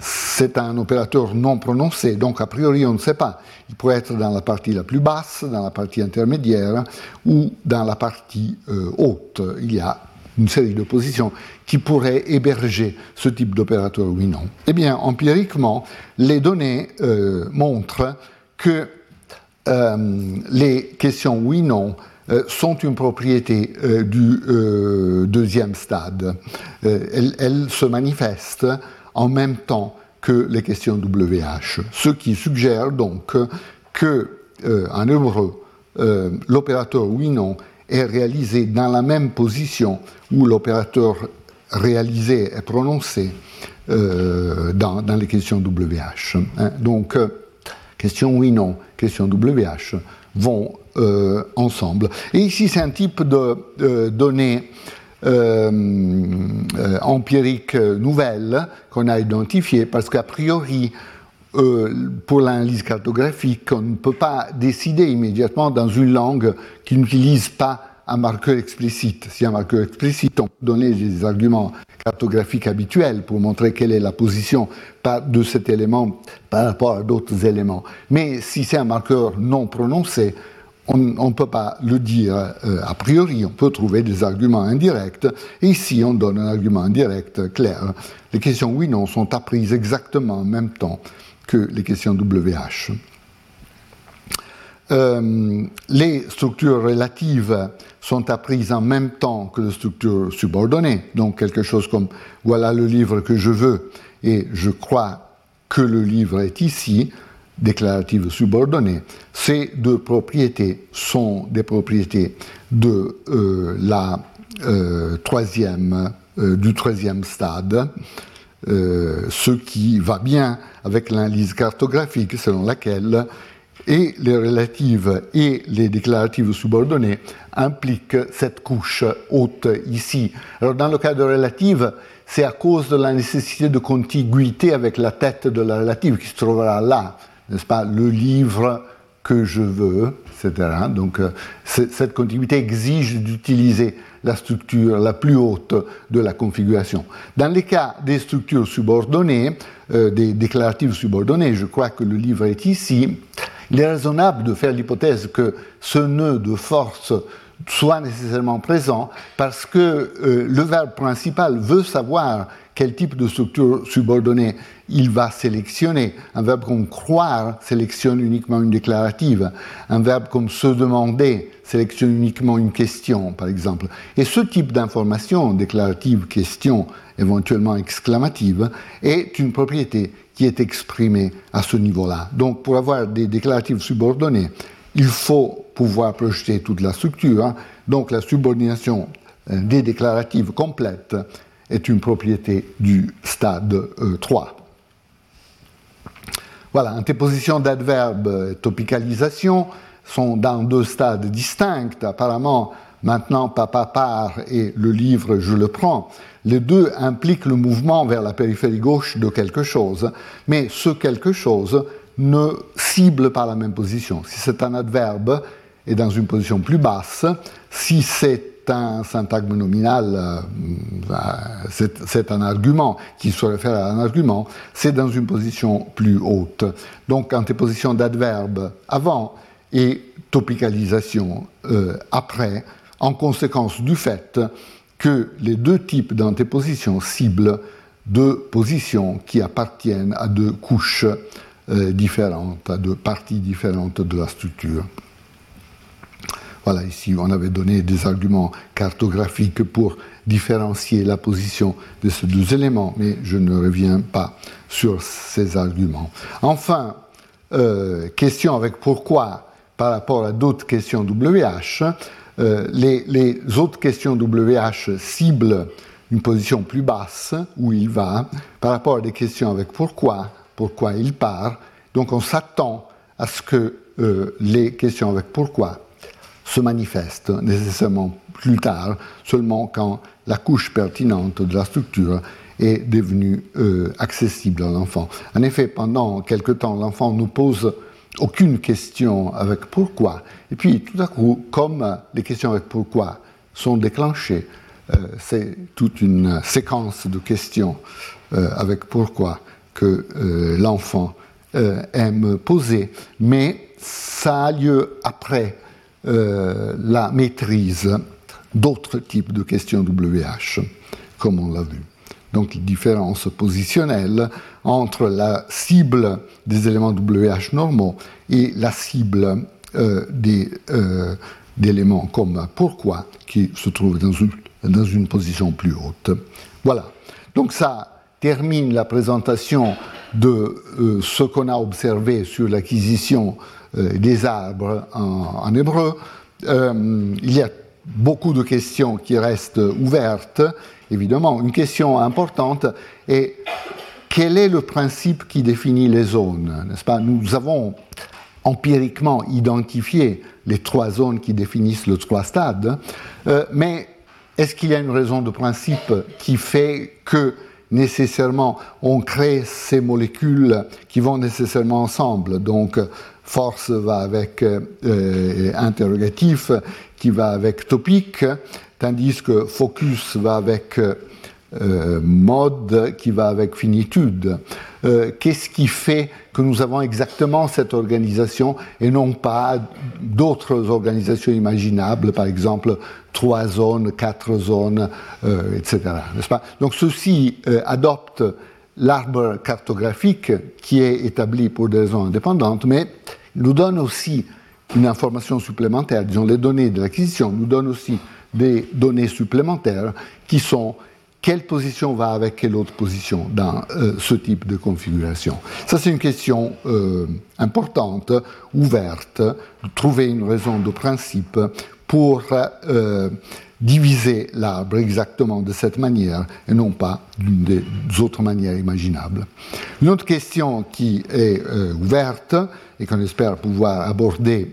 C'est un opérateur non prononcé, donc a priori on ne sait pas. Il pourrait être dans la partie la plus basse, dans la partie intermédiaire ou dans la partie euh, haute. Il y a une série de positions qui pourraient héberger ce type d'opérateur oui-non. Eh bien, empiriquement, les données euh, montrent que euh, les questions oui-non sont une propriété du deuxième stade. elles se manifestent en même temps que les questions WH. Ce qui suggère donc que, euh, en hébreu, euh, l'opérateur oui-non est réalisé dans la même position où l'opérateur réalisé est prononcé euh, dans, les questions WH. Hein. Donc, question oui-non, question WH vont ensemble. Et ici, c'est un type de données euh, euh, empirique nouvelle qu'on a identifiée, parce qu'a priori, euh, pour l'analyse cartographique, on ne peut pas décider immédiatement dans une langue qui n'utilise pas un marqueur explicite. Si un marqueur explicite, on peut donner des arguments cartographiques habituels pour montrer quelle est la position de cet élément par rapport à d'autres éléments. Mais si c'est un marqueur non prononcé, on ne peut pas le dire euh, a priori, on peut trouver des arguments indirects, et ici on donne un argument indirect clair. Les questions oui-non sont apprises exactement en même temps que les questions WH. Euh, les structures relatives sont apprises en même temps que les structures subordonnées, donc quelque chose comme voilà le livre que je veux et je crois que le livre est ici, déclarative subordonnée, ces deux propriétés sont des propriétés de euh, la euh, troisième, euh, du troisième stade, ce qui va bien avec l'analyse cartographique selon laquelle et les relatives et les déclaratives subordonnées impliquent cette couche haute ici. Alors dans le cas de relative, c'est à cause de la nécessité de contiguïté avec la tête de la relative qui se trouvera là, n'est-ce pas, le livre que je veux, etc. Donc euh, cette contiguïté exige d'utiliser la structure la plus haute de la configuration. Dans les cas des structures subordonnées, euh, des déclaratives subordonnées, je crois que le livre est ici, il est raisonnable de faire l'hypothèse que ce nœud de force soit nécessairement présent parce que euh, le verbe principal veut savoir quel type de structure subordonnée il va sélectionner. Un verbe comme croire sélectionne uniquement une déclarative. Un verbe comme se demander sélectionne uniquement une question, par exemple. Et ce type d'information, déclarative, question, éventuellement exclamative, est une propriété qui est exprimée à ce niveau-là. Donc pour avoir des déclaratives subordonnées, il faut pouvoir projeter toute la structure. Donc la subordination euh, des déclaratives complètes est une propriété du stade 3. Euh, voilà, antéposition d'adverbe et topicalisation sont dans deux stades distincts. Apparemment, maintenant papa part et le livre je le prends. Les deux impliquent le mouvement vers la périphérie gauche de quelque chose, mais ce quelque chose ne cible pas la même position. Si c'est un adverbe, est dans une position plus basse. Si c'est un syntagme nominal, euh, c'est un argument qui se réfère à un argument, c'est dans une position plus haute. Donc antéposition d'adverbe avant et topicalisation euh, après, en conséquence du fait que les deux types d'antéposition ciblent deux positions qui appartiennent à deux couches euh, différentes, à deux parties différentes de la structure. Voilà, ici on avait donné des arguments cartographiques pour différencier la position de ces deux éléments, mais je ne reviens pas sur ces arguments. Enfin, euh, question avec pourquoi par rapport à d'autres questions WH, euh, les, autres questions WH ciblent une position plus basse où il va par rapport à des questions avec pourquoi, pourquoi il part. Donc on s'attend à ce que euh, les questions avec pourquoi se manifeste nécessairement plus tard, seulement quand la couche pertinente de la structure est devenue euh, accessible à l'enfant. En effet, pendant quelque temps, l'enfant ne pose aucune question avec pourquoi. Et puis, tout à coup, comme les questions avec pourquoi sont déclenchées, euh, c'est toute une séquence de questions euh, avec pourquoi que l'enfant aime poser, mais ça a lieu après euh, la maîtrise d'autres types de questions WH, comme on l'a vu. Donc, différence positionnelle entre la cible des éléments WH normaux et la cible euh, euh, d'éléments comme pourquoi qui se trouvent dans une, position plus haute. Voilà. Donc ça termine la présentation de ce qu'on a observé sur l'acquisition euh, des arbres en, hébreu. Euh, il y a beaucoup de questions qui restent ouvertes. Évidemment, une question importante est quel est le principe qui définit les zones N'est-ce pas? Nous avons empiriquement identifié les trois zones qui définissent le trois stades, euh, mais est-ce qu'il y a une raison de principe qui fait que nécessairement on crée ces molécules qui vont nécessairement ensemble? Donc force va avec euh, interrogatif, qui va avec topique, tandis que focus va avec euh, mode, qui va avec finitude. Euh, qu'est-ce qui fait que nous avons exactement cette organisation et non pas d'autres organisations imaginables, par exemple trois zones, quatre zones, etc. Pas? Donc ceci adopte l'arbre cartographique qui est établi pour des raisons indépendantes, mais nous donne aussi une information supplémentaire, disons les données de l'acquisition, nous donne aussi des données supplémentaires qui sont quelle position va avec quelle autre position dans euh, ce type de configuration. Ça, c'est une question euh, importante, ouverte, de trouver une raison de principe pour diviser l'arbre exactement de cette manière et non pas d'une des autres manières imaginables. Une autre question qui est ouverte et qu'on espère pouvoir aborder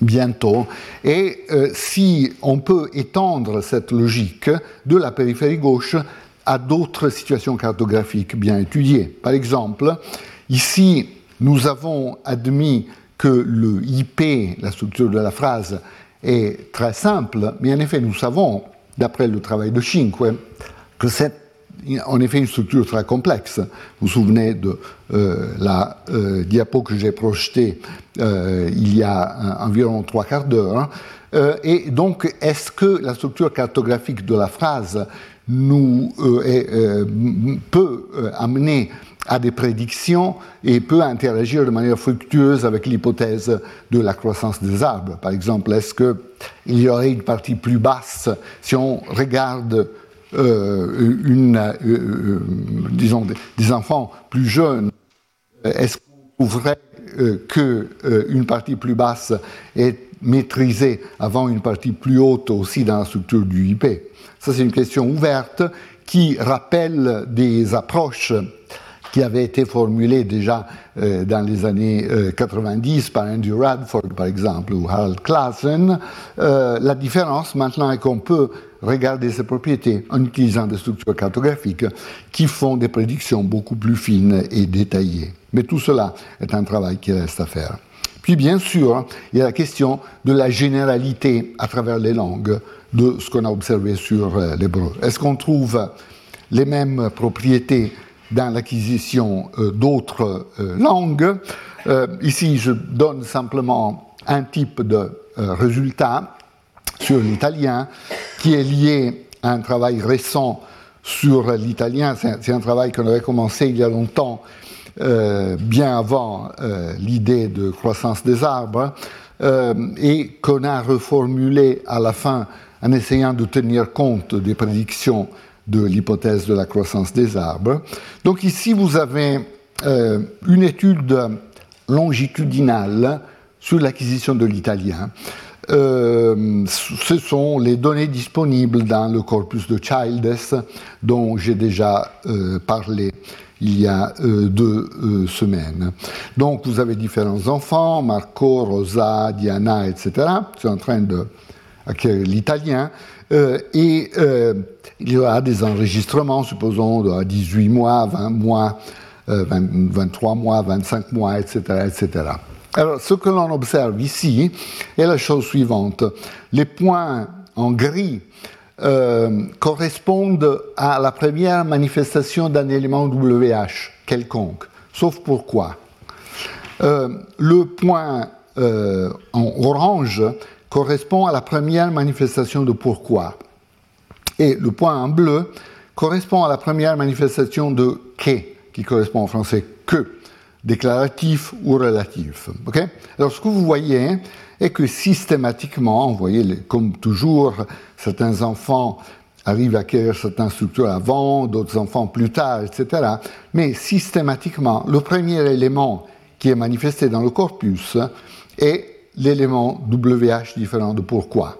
bientôt est si on peut étendre cette logique de la périphérie gauche à d'autres situations cartographiques bien étudiées. Par exemple, ici, nous avons admis que le IP, la structure de la phrase, est très simple, mais en effet, nous savons, d'après le travail de Cinque, que c'est en effet une structure très complexe. Vous vous souvenez de euh, la euh, diapo que j'ai projetée euh, il y a environ trois quarts d'heure. Hein. et donc, est-ce que la structure cartographique de la phrase nous peut amener à des prédictions et peut interagir de manière fructueuse avec l'hypothèse de la croissance des arbres. Par exemple, est-ce qu'il y aurait une partie plus basse si on regarde une, disons, des, enfants plus jeunes? Est-ce qu'on trouverait qu'une partie plus basse est maîtrisée avant une partie plus haute aussi dans la structure du IP ça, c'est une question ouverte qui rappelle des approches qui avaient été formulées déjà euh, dans les années 90 euh, par Andrew Radford, par exemple, ou Harold Klassen. Euh, la différence maintenant est qu'on peut regarder ces propriétés en utilisant des structures cartographiques qui font des prédictions beaucoup plus fines et détaillées. Mais tout cela est un travail qui reste à faire. Puis bien sûr, il y a la question de la généralité à travers les langues de ce qu'on a observé sur euh, l'hébreu. Est-ce qu'on trouve les mêmes propriétés dans l'acquisition euh, d'autres euh, langues Ici, je donne simplement un type de résultat sur l'italien qui est lié à un travail récent sur l'italien. C'est un travail qu'on avait commencé il y a longtemps, bien avant l'idée de croissance des arbres, et qu'on a reformulé à la fin en essayant de tenir compte des prédictions de l'hypothèse de la croissance des arbres. Donc ici, vous avez euh, une étude longitudinale sur l'acquisition de l'italien. Euh, ce sont les données disponibles dans le corpus de Childes dont j'ai déjà euh, parlé il y a deux semaines. Donc vous avez différents enfants, Marco, Rosa, Diana, etc. C'est en train de l'italien, euh, et euh, il y aura des enregistrements, supposons, à 18 mois, 20 mois, 23 euh, mois, 25 mois, etc. etc. Alors, ce que l'on observe ici est la chose suivante. Les points en gris correspondent à la première manifestation d'un élément WH quelconque, sauf pourquoi? le point en orange correspond à la première manifestation de pourquoi. Et le point en bleu correspond à la première manifestation de que, qui correspond en français que, déclaratif ou relatif. Alors ce que vous voyez est que systématiquement, vous voyez, comme toujours, certains enfants arrivent à acquérir certaines structures avant, d'autres enfants plus tard, etc. Mais systématiquement, le premier élément qui est manifesté dans le corpus est l'élément WH différent de pourquoi.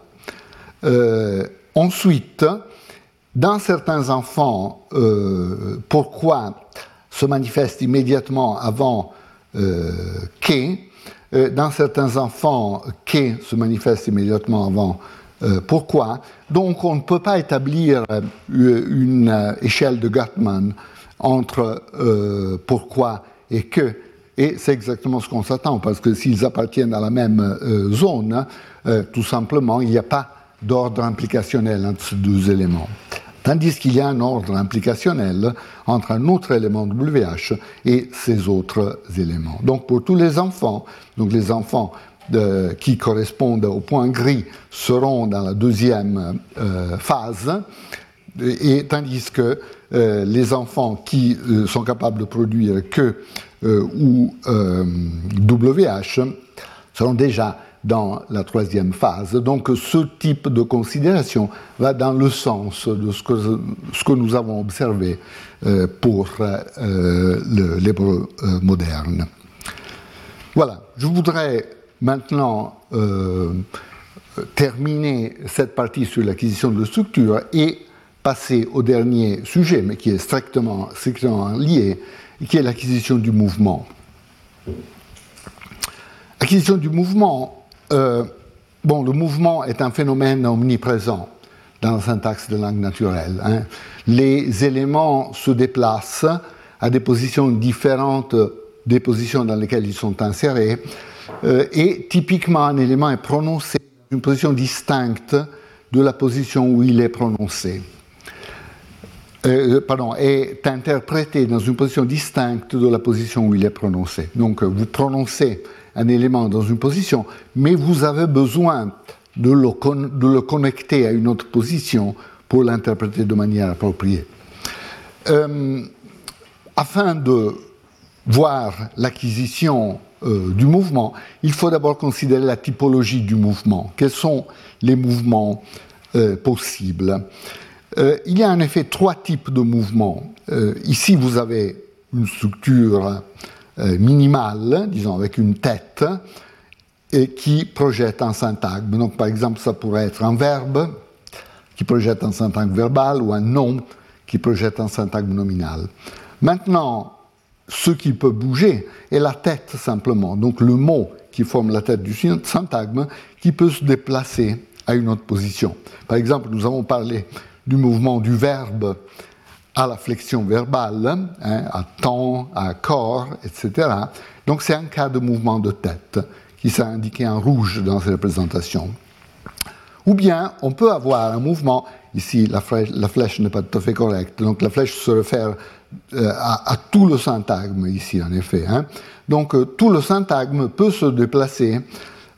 Euh, ensuite, dans certains enfants, euh, pourquoi se manifeste immédiatement avant euh, euh dans certains enfants, que se manifeste immédiatement avant pourquoi? Donc on ne peut pas établir une échelle de Gottman entre pourquoi et que et c'est exactement ce qu'on s'attend, parce que s'ils appartiennent à la même euh, zone, euh, tout simplement, il n'y a pas d'ordre implicationnel entre ces deux éléments. Tandis qu'il y a un ordre implicationnel entre un autre élément WH et ces autres éléments. Donc pour tous les enfants, donc les enfants de, qui correspondent au point gris seront dans la deuxième euh, phase, et, tandis que les enfants qui sont capables de produire que euh, ou WH euh, seront déjà dans la troisième phase. Donc ce type de considération va dans le sens de ce que, ce que nous avons observé euh, pour l'hébreu moderne. Voilà, je voudrais maintenant terminer cette partie sur l'acquisition de structure et passer au dernier sujet, mais qui est strictement, lié, qui est l'acquisition du mouvement. Acquisition du mouvement, euh, bon, le mouvement est un phénomène omniprésent dans la syntaxe de langue naturelle. Hein. Les éléments se déplacent à des positions différentes des positions dans lesquelles ils sont insérés, euh, et typiquement un élément est prononcé dans une position distincte de la position où il est prononcé. Euh, pardon, est interprété dans une position distincte de la position où il est prononcé. Donc vous prononcez un élément dans une position, mais vous avez besoin de le, connecter à une autre position pour l'interpréter de manière appropriée. Euh, afin de voir l'acquisition euh, du mouvement, il faut d'abord considérer la typologie du mouvement. Quels sont les mouvements euh, possibles? Euh, Il y a en effet trois types de mouvements. ici, vous avez une structure minimale, disons avec une tête, et qui projette un syntagme. Donc, par exemple, ça pourrait être un verbe qui projette un syntagme verbal ou un nom qui projette un syntagme nominal. Maintenant, ce qui peut bouger est la tête simplement, donc le mot qui forme la tête du syntagme qui peut se déplacer à une autre position. Par exemple, nous avons parlé du mouvement du verbe à la flexion verbale, hein, à temps, à corps, etc. Donc c'est un cas de mouvement de tête qui s'est indiqué en rouge dans ces représentations. Ou bien on peut avoir un mouvement, ici la flèche, la flèche n'est pas tout à fait correcte, donc la flèche se réfère euh, à, tout le syntagme ici, en effet. Hein. Donc euh, tout le syntagme peut se déplacer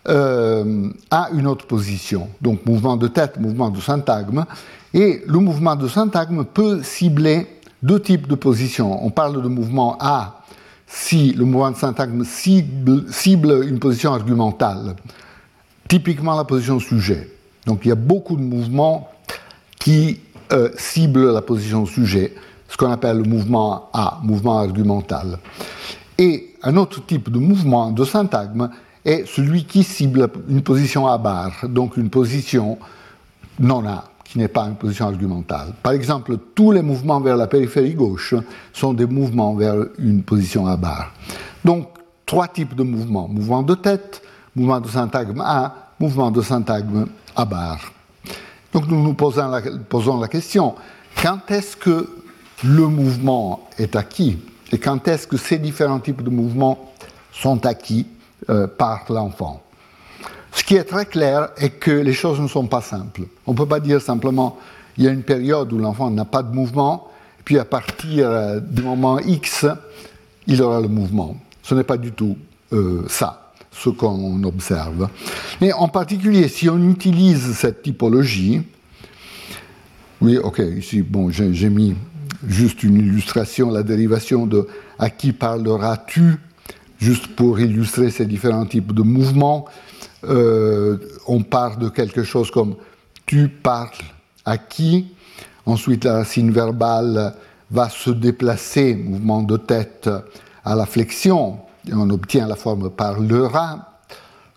euh, à une autre position. Donc mouvement de tête, mouvement de syntagme. Et le mouvement de syntagme peut cibler deux types de positions. On parle de mouvement A si le mouvement de syntagme cible, une position argumentale, typiquement la position sujet. Donc il y a beaucoup de mouvements qui ciblent la position sujet ce qu'on appelle le mouvement A, mouvement argumental. Et un autre type de mouvement de syntagme est celui qui cible une position à barre, donc une position non A, qui n'est pas une position argumentale. Par exemple, tous les mouvements vers la périphérie gauche sont des mouvements vers une position à barre. Donc, trois types de mouvements. Mouvement de tête, mouvement de syntagme A, mouvement de syntagme à barre. Donc nous nous posons la, question, quand est-ce que le mouvement est acquis et quand est-ce que ces différents types de mouvements sont acquis euh, par l'enfant? Ce qui est très clair est que les choses ne sont pas simples. On ne peut pas dire simplement il y a une période où l'enfant n'a pas de mouvement, puis à partir euh, du moment X, il aura le mouvement. Ce n'est pas du tout euh, ça, ce qu'on observe. Mais en particulier, si on utilise cette typologie, oui, ok, ici, bon, j'ai mis juste une illustration, la dérivation de à qui parleras-tu, juste pour illustrer ces différents types de mouvements. Euh, on parle de quelque chose comme tu parles à qui, ensuite la racine verbale va se déplacer, mouvement de tête à la flexion, et on obtient la forme parlera.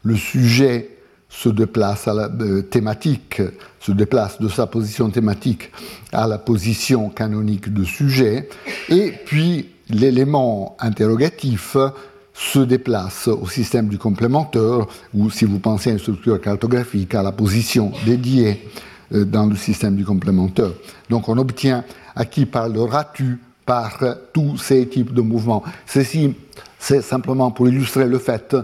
Le sujet se déplace à la euh, thématique, se déplace de sa position thématique à la position canonique de sujet, et puis l'élément interrogatif se déplace au système du complémentaire, ou si vous pensez à une structure cartographique, à la position dédiée euh, dans le système du complémentaire. Donc on obtient à qui parleras-tu par tous ces types de mouvements. Ceci, c'est simplement pour illustrer le fait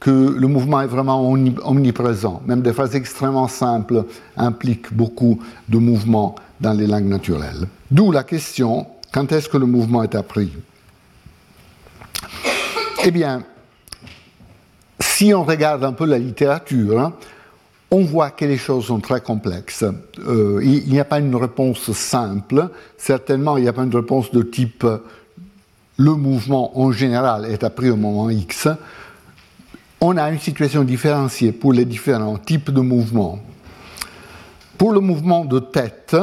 que le mouvement est vraiment omniprésent. Même des phrases extrêmement simples impliquent beaucoup de mouvements dans les langues naturelles. D'où la question, quand est-ce que le mouvement est appris? Eh bien, si on regarde un peu la littérature, hein, on voit que les choses sont très complexes. Euh, il n'y a pas une réponse simple. Certainement, il n'y a pas une réponse de type le mouvement en général est appris au moment X on a une situation différenciée pour les différents types de mouvements. Pour le mouvement de tête,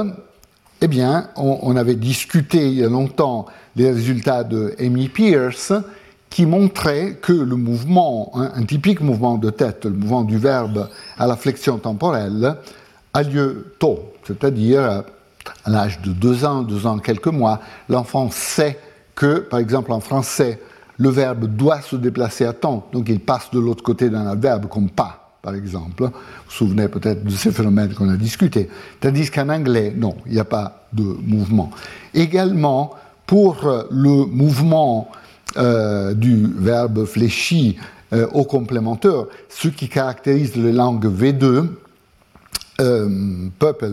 eh bien, on, avait discuté il y a longtemps les résultats de Amy Pierce, qui montrait que le mouvement, un, typique mouvement de tête, le mouvement du verbe à la flexion temporelle, a lieu tôt, c'est-à-dire à l'âge de deux ans, deux ans, quelques mois, l'enfant sait que, par exemple en français, le verbe doit se déplacer à temps, donc il passe de l'autre côté d'un adverbe comme pas, par exemple. Vous vous souvenez peut-être de ces phénomènes qu'on a discutés. Tandis qu'en anglais, non, il n'y a pas de mouvement. Également, pour le mouvement euh, du verbe fléchi euh, au complémentaire, ce qui caractérise les langues V2, euh,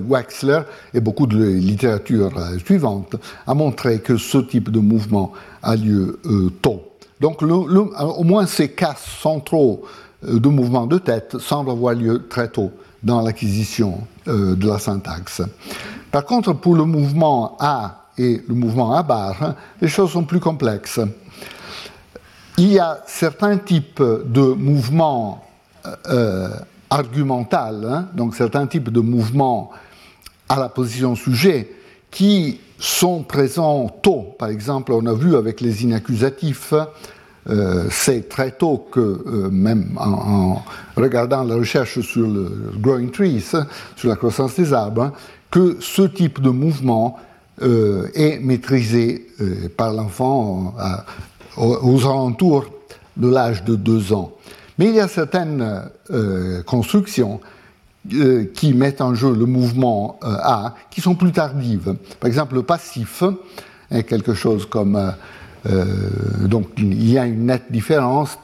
Wexler et beaucoup de littérature euh, suivante a montré que ce type de mouvement a lieu tôt. Donc au moins ces cas centraux de mouvement de tête semblent avoir lieu très tôt dans l'acquisition de la syntaxe. Par contre, pour le mouvement A et le mouvement A bar, les choses sont plus complexes il y a certains types de mouvements euh, argumentaux, hein, donc certains types de mouvements à la position sujet, qui sont présents tôt. Par exemple, on a vu avec les inaccusatifs, euh, c'est très tôt que, euh, même en, regardant la recherche sur le growing trees, sur la croissance des arbres, hein, que ce type de mouvement est maîtrisé par l'enfant aux alentours de l'âge de deux ans. Mais il y a certaines euh, constructions euh, qui mettent en jeu le mouvement euh, A qui sont plus tardives. Par exemple, le passif est quelque chose comme. donc, il y a une nette différence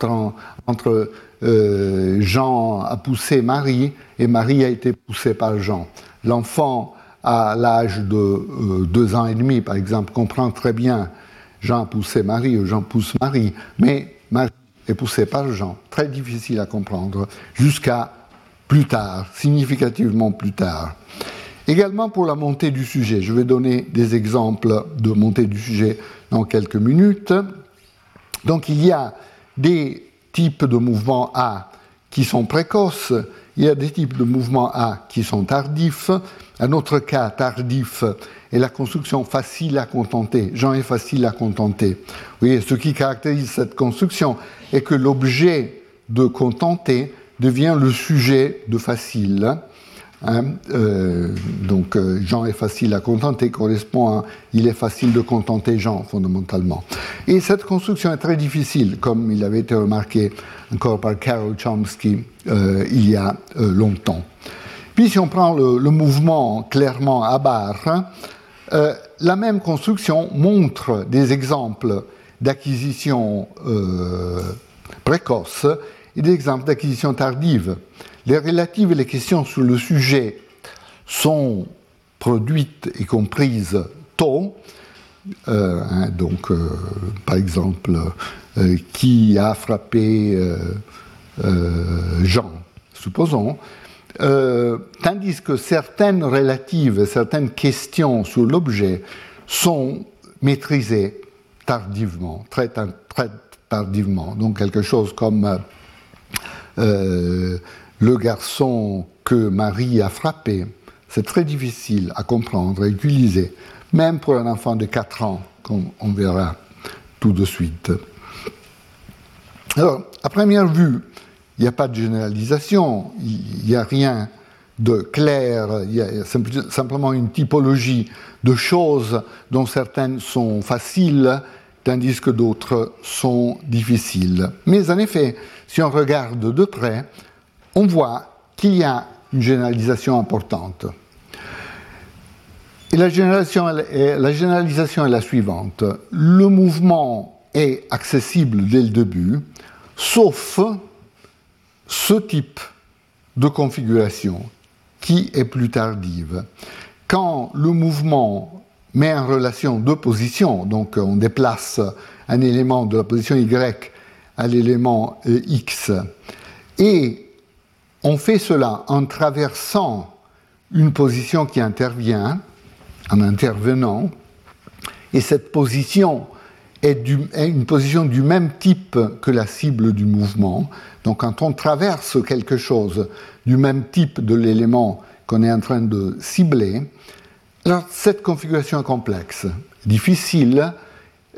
entre Jean a poussé Marie et Marie a été poussée par Jean. L'enfant à l'âge de deux ans et demi, par exemple, comprend très bien Jean a poussé Marie ou Jean pousse Marie, mais Marie est poussée par Jean. Très difficile à comprendre, jusqu'à plus tard, significativement plus tard. Également pour la montée du sujet, je vais donner des exemples de montée du sujet dans quelques minutes. Donc il y a des types de mouvements A qui sont précoces, il y a des types de mouvements A qui sont tardifs. Un autre cas tardif est la construction facile à contenter. Jean est facile à contenter. Voyez, ce qui caractérise cette construction est que l'objet de contenter devient le sujet de facile. Hein. Euh, donc euh, Jean est facile à contenter correspond à il est facile de contenter Jean fondamentalement. Et cette construction est très difficile, comme il avait été remarqué encore par Carol Chomsky euh, il y a longtemps. Puis si on prend le, mouvement clairement à barre, euh, la même construction montre des exemples d'acquisition euh, précoce et des exemples d'acquisition tardive. Les relatives et les questions sur le sujet sont produites et comprises tôt. Euh, hein, donc, par exemple, qui a frappé Jean, supposons, euh, tandis que certaines relatives, certaines questions sur l'objet sont maîtrisées tardivement, très, tardivement. Donc quelque chose comme euh, le garçon que Marie a frappé, c'est très difficile à comprendre et utiliser, même pour un enfant de 4 ans, comme on verra tout de suite. Alors, à première vue, il n'y a pas de généralisation, il n'y a rien de clair, il y a simplement une typologie de choses dont certaines sont faciles, tandis que d'autres sont difficiles. Mais en effet, si on regarde de près, on voit qu'il y a une généralisation importante. Et la généralisation, la généralisation est la suivante. Le mouvement est accessible dès le début, sauf ce type de configuration qui est plus tardive. Quand le mouvement met en relation deux positions, donc on déplace un élément de la position Y à l'élément euh, X, et on fait cela en traversant une position qui intervient, en intervenant, et cette position est, une position du même type que la cible du mouvement. Donc quand on traverse quelque chose du même type de l'élément qu'on est en train de cibler, alors cette configuration est complexe, difficile,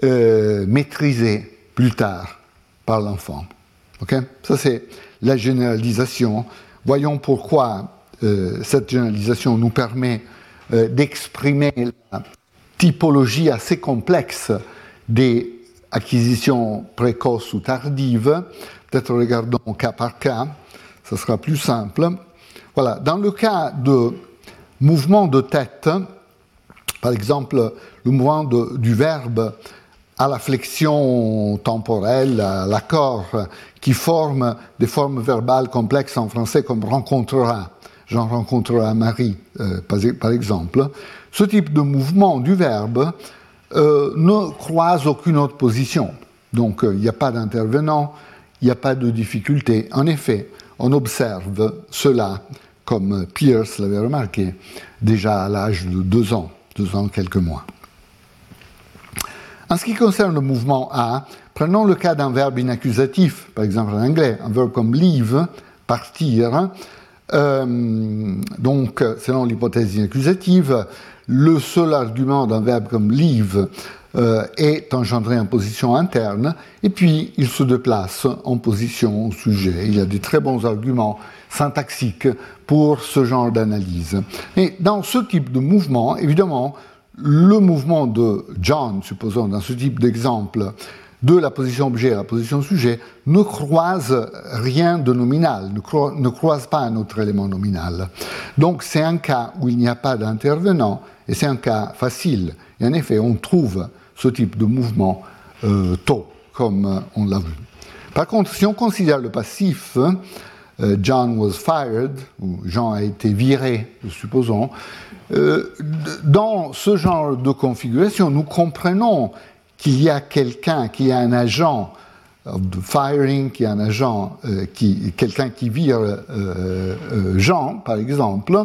euh, maîtrisée plus tard. par l'enfant. Ça, c'est la généralisation. Voyons pourquoi euh, cette généralisation nous permet euh, d'exprimer la typologie assez complexe des acquisitions précoces ou tardives. Peut-être regardons cas par cas, ce sera plus simple. Voilà, dans le cas de mouvement de tête, par exemple le mouvement du verbe à la flexion temporelle, à l'accord, qui forme des formes verbales complexes en français comme rencontrera, j'en rencontrerai Marie, euh, par exemple, ce type de mouvement du verbe euh, ne croise aucune autre position. Donc euh, il n'y a pas d'intervenant, il n'y a pas de difficulté. En effet, on observe cela, comme Pierce l'avait remarqué, déjà à l'âge de deux ans, deux ans, quelques mois. En ce qui concerne le mouvement A, prenons le cas d'un verbe inaccusatif, par exemple en anglais, un verbe comme leave, partir. Euh, donc, selon l'hypothèse inaccusative, le seul argument d'un verbe comme leave euh, est engendré en position interne, et puis il se déplace en position sujet. Il y a des très bons arguments syntaxiques pour ce genre d'analyse. Et dans ce type de mouvement, évidemment, le mouvement de John, supposons dans ce type d'exemple, de la position objet à la position sujet, ne croise rien de nominal, ne, croise pas un autre élément nominal. Donc c'est un cas où il n'y a pas d'intervenant, et c'est un cas facile. Et en effet, on trouve ce type de mouvement euh, tôt, comme on l'a vu. Par contre, si on considère le passif, euh, John was fired, ou Jean a été viré, supposons, euh, dans ce genre de configuration, nous comprenons qu'il y a quelqu'un, qu'il y a un agent de firing, qu'il y a un agent, euh, qui, quelqu'un qui vire euh, Jean, par exemple,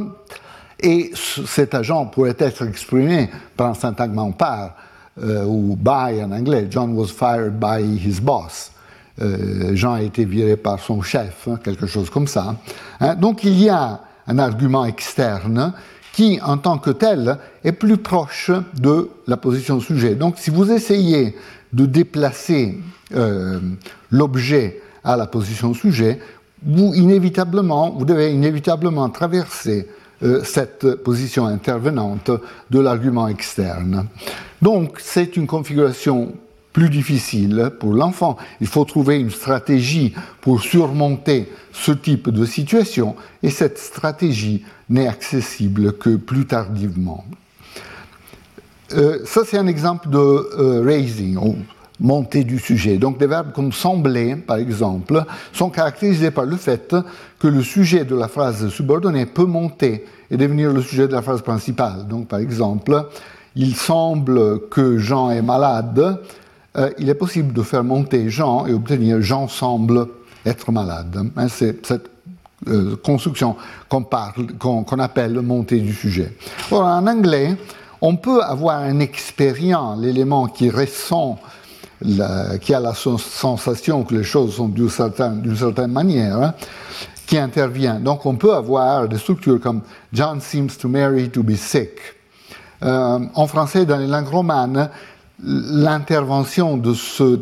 et cet agent pourrait être exprimé par un syntagme par ou by en anglais. John was fired by his boss. Jean a été viré par son chef, hein, quelque chose comme ça. Hein. Donc il y a un argument externe qui, en tant que tel, est plus proche de la position sujet. Donc, si vous essayez de déplacer euh, l'objet à la position sujet, vous, inévitablement, vous devez inévitablement traverser euh, cette position intervenante de l'argument externe. Donc, c'est une configuration plus difficile pour l'enfant. Il faut trouver une stratégie pour surmonter ce type de situation et cette stratégie n'est accessible que plus tardivement. Euh, ça, c'est un exemple de euh, raising, ou montée du sujet. Donc, des verbes comme sembler, par exemple, sont caractérisés par le fait que le sujet de la phrase subordonnée peut monter et devenir le sujet de la phrase principale. Donc, par exemple, il semble que Jean est malade. Euh, il est possible de faire monter Jean et obtenir Jean semble être malade. Hein, c'est cette euh, construction qu'on appelle montée du sujet. en anglais, on peut avoir un expérient, l'élément qui ressent, qui a la sensation que les choses sont d'une certaine, certaine, manière, hein, qui intervient. Donc on peut avoir des structures comme John seems to Mary to be sick. Euh, en français, dans les langues romanes, l'intervention de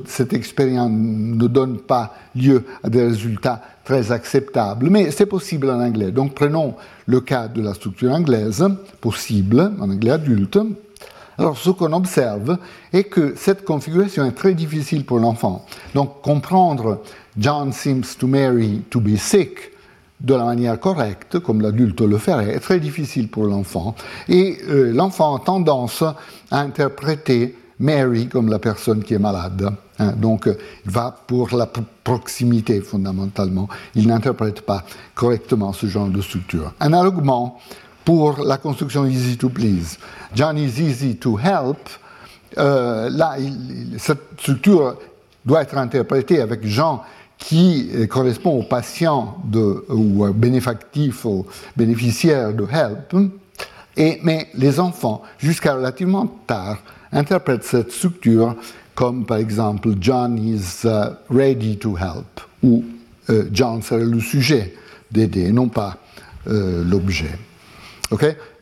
cette expérience ne donne pas lieu à des résultats très acceptables, mais c'est possible en anglais. Donc prenons le cas de la structure anglaise, possible en anglais adulte. Alors ce qu'on observe est que cette configuration est très difficile pour l'enfant. Donc comprendre John seems to Mary to be sick de la manière correcte, comme l'adulte le ferait, est très difficile pour l'enfant. Et euh, l'enfant a tendance à interpréter Mary comme la personne qui est malade. Hein. donc, il va pour la proximité fondamentalement. Il n'interprète pas correctement ce genre de structure. Analoguement, pour la construction easy to please, John is easy to help. Euh, là, cette structure doit être interprétée avec Jean qui euh, correspond au patient de, ou bénéfactif, bénéficiaire de help. Et, mais les enfants, jusqu'à relativement tard, interprète cette structure comme par exemple John is uh, ready to help ou uh, John serait le sujet d'aider, non pas uh, l'objet.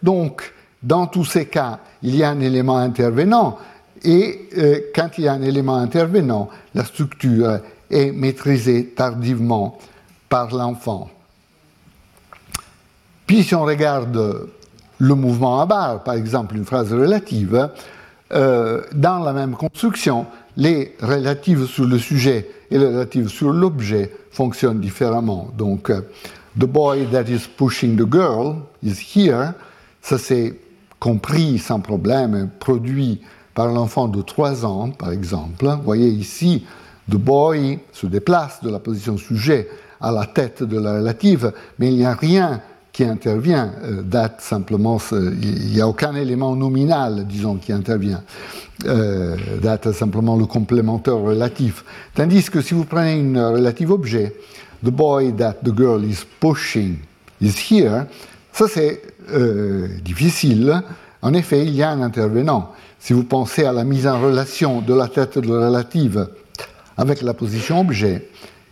Donc, dans tous ces cas, il y a un élément intervenant et quand il y a un élément intervenant, la structure est maîtrisé tardivement par l'enfant. Puis si on regarde le mouvement à barre, par exemple une phrase relative, euh, dans la même construction, les relatives sur le sujet et les relatives sur l'objet fonctionnent différemment. Donc, euh, the boy that is pushing the girl is here. Ça c'est compris sans problème, produit par l'enfant de 3 ans, par exemple. Vous voyez ici, the boy se déplace de la position sujet à la tête de la relative, mais il n'y a rien qui intervient, euh, date simplement, il n'y a aucun élément nominal, disons, qui intervient, euh, date simplement le complémentaire relatif. Tandis que si vous prenez une relative objet, the boy that the girl is pushing is here, ça c'est euh, difficile. En effet, il y a un intervenant. Si vous pensez à la mise en relation de la tête de la relative avec la position objet,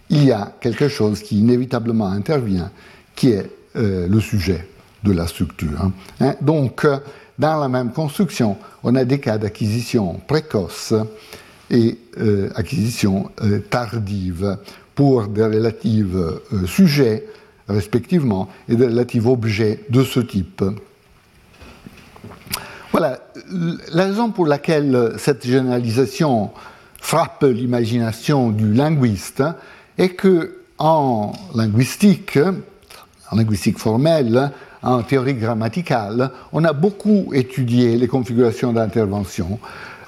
il y a quelque chose qui inévitablement intervient, qui est euh, le sujet de la structure. Hein. Hein, donc, euh, dans la même construction, on a des cas d'acquisition précoce et euh, acquisition tardive pour des relatives sujets, respectivement, et des relatives objets de ce type. Voilà, la raison pour laquelle cette généralisation frappe l'imagination du linguiste est que en linguistique, en linguistique formelle, en théorie grammaticale, on a beaucoup étudié les configurations d'intervention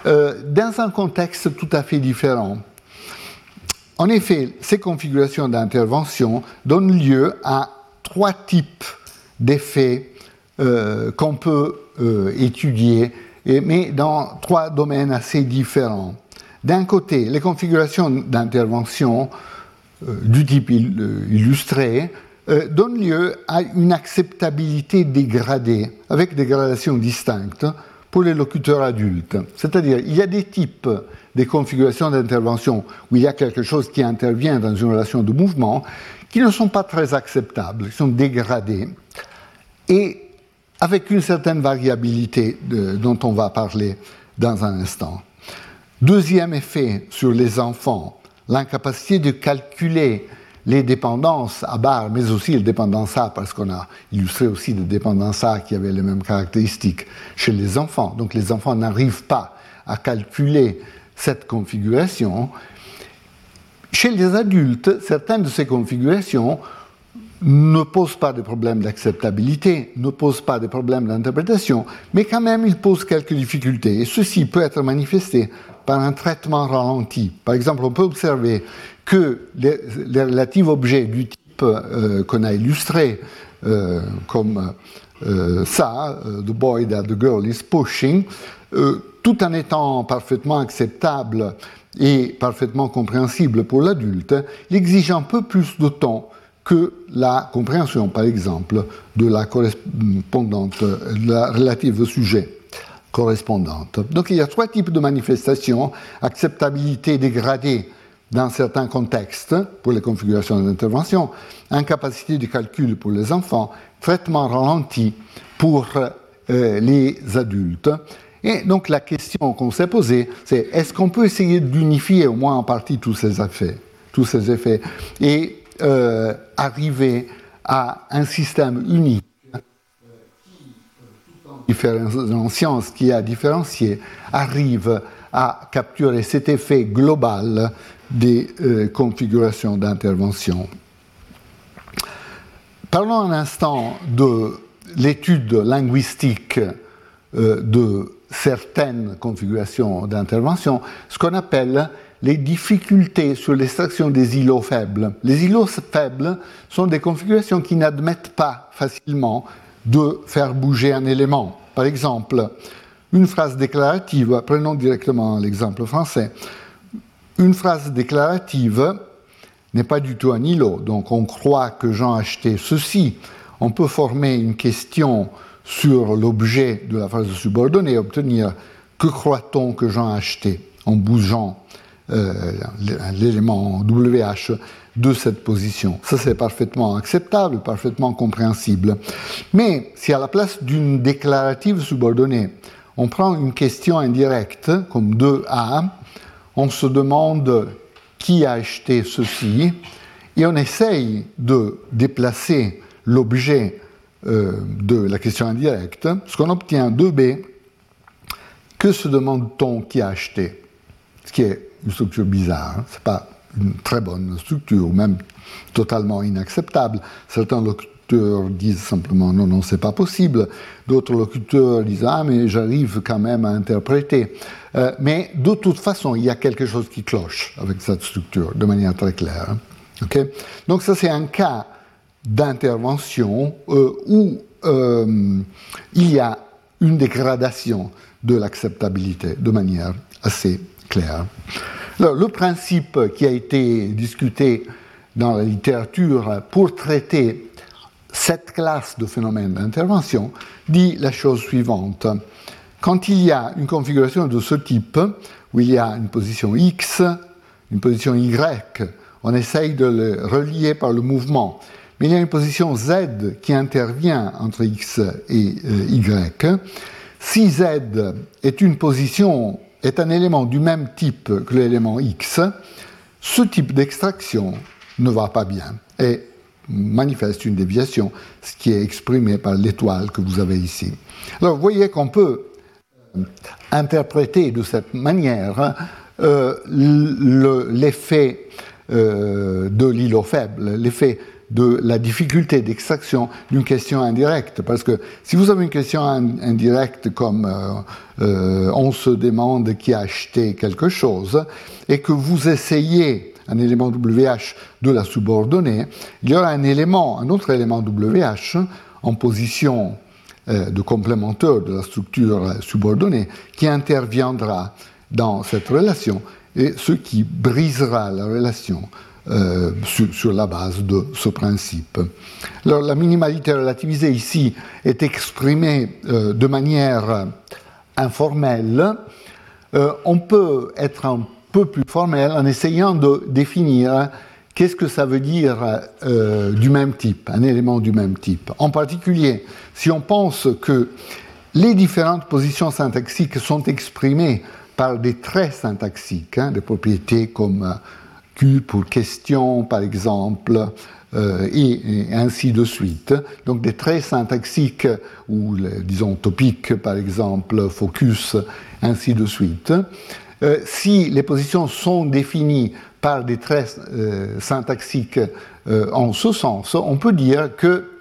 euh, dans un contexte tout à fait différent. En effet, ces configurations d'intervention donnent lieu à trois types d'effets euh, qu'on peut euh, étudier, mais dans trois domaines assez différents. D'un côté, les configurations d'intervention du type illustré euh, donne lieu à une acceptabilité dégradée, avec des gradations distinctes pour les locuteurs adultes. C'est-à-dire, il y a des types des configurations d'intervention où il y a quelque chose qui intervient dans une relation de mouvement qui ne sont pas très acceptables, qui sont dégradés, et avec une certaine variabilité dont on va parler dans un instant. Deuxième effet sur les enfants, l'incapacité de calculer les dépendances à barre, mais aussi les dépendances A, parce qu'on a illustré aussi des dépendances A qui avaient les mêmes caractéristiques chez les enfants. Donc les enfants n'arrivent pas à calculer cette configuration. Chez les adultes, certaines de ces configurations ne posent pas de problèmes d'acceptabilité, ne posent pas de problèmes d'interprétation, mais quand même ils posent quelques difficultés. Et ceci peut être manifesté par un traitement ralenti. Par exemple, on peut observer que les, relatifs objets du type euh, qu'on a illustré, euh, comme euh, ça, the boy that the girl is pushing, tout en étant parfaitement acceptable et parfaitement compréhensible pour l'adulte, il exige un peu plus de temps que la compréhension, par exemple, de la correspondante, de la relative sujet correspondante. Donc il y a trois types de manifestations, acceptabilité dégradée dans certains contextes pour les configurations d'intervention, incapacité de calcul pour les enfants, traitement ralenti pour euh, les adultes. Et donc la question qu'on s'est posée, c'est est-ce qu'on peut essayer d'unifier au moins en partie tous ces effets, tous ces effets et euh, arriver à un système unique en science qui a différencié arrive à capturer cet effet global des euh, configurations d'intervention. Parlons un instant de l'étude linguistique euh, de certaines configurations d'intervention, ce qu'on appelle les difficultés sur l'extraction des îlots faibles. Les îlots faibles sont des configurations qui n'admettent pas facilement de faire bouger un élément. Par exemple, une phrase déclarative, prenons directement l'exemple français, une phrase déclarative n'est pas du tout un îlot, donc on croit que Jean a acheté ceci. On peut former une question sur l'objet de la phrase subordonnée obtenir que croit-on que Jean a acheté en bougeant euh, l'élément WH de cette position. Ça, c'est parfaitement acceptable, parfaitement compréhensible. Mais si à la place d'une déclarative subordonnée, on prend une question indirecte, comme 2A, on se demande qui a acheté ceci, et on essaye de déplacer l'objet euh, de la question indirecte, ce qu'on obtient 2b, que se demande-t-on qui a acheté? Ce qui est une structure bizarre, hein. ce n'est pas une très bonne structure, même totalement inacceptable. Certains disent simplement non, non, c'est pas possible. D'autres locuteurs disent ah, mais j'arrive quand même à interpréter. Euh, mais de toute façon, il y a quelque chose qui cloche avec cette structure, de manière très claire. Hein. Donc ça, c'est un cas d'intervention euh, où euh, il y a une dégradation de l'acceptabilité de manière assez claire. le principe qui a été discuté dans la littérature pour traiter cette classe de phénomènes d'intervention dit la chose suivante. Quand il y a une configuration de ce type, où il y a une position X, une position Y, on essaye de le relier par le mouvement, mais il y a une position Z qui intervient entre X et euh, Y. Si Z est une position, est un élément du même type que l'élément X, ce type d'extraction ne va pas bien manifeste une déviation, ce qui est exprimé par l'étoile que vous avez ici. Alors vous voyez qu'on peut euh, interpréter de cette manière euh, l'effet euh, de l'îlot faible, l'effet de la difficulté d'extraction d'une question indirecte. Parce que si vous avez une question indirecte comme on se demande qui a acheté quelque chose, et que vous essayez un élément WH de la subordonner, il y aura un élément, un autre élément WH en position euh, de complémentaire de la structure subordonnée qui interviendra dans cette relation et ce qui brisera la relation euh, sur, la base de ce principe. Alors, la minimalité relativisée ici est exprimée euh, de manière informelle. Euh, on peut être un peu plus formel en essayant de définir qu'est-ce que ça veut dire du même type, un élément du même type. En particulier, si on pense que les différentes positions syntaxiques sont exprimées par des traits syntaxiques, hein, des propriétés comme pour question, par exemple, euh, et, ainsi de suite. Donc des traits syntaxiques ou, disons, topiques, par exemple, focus, ainsi de suite. Euh, si les positions sont définies par des traits euh, syntaxiques en ce sens, on peut dire que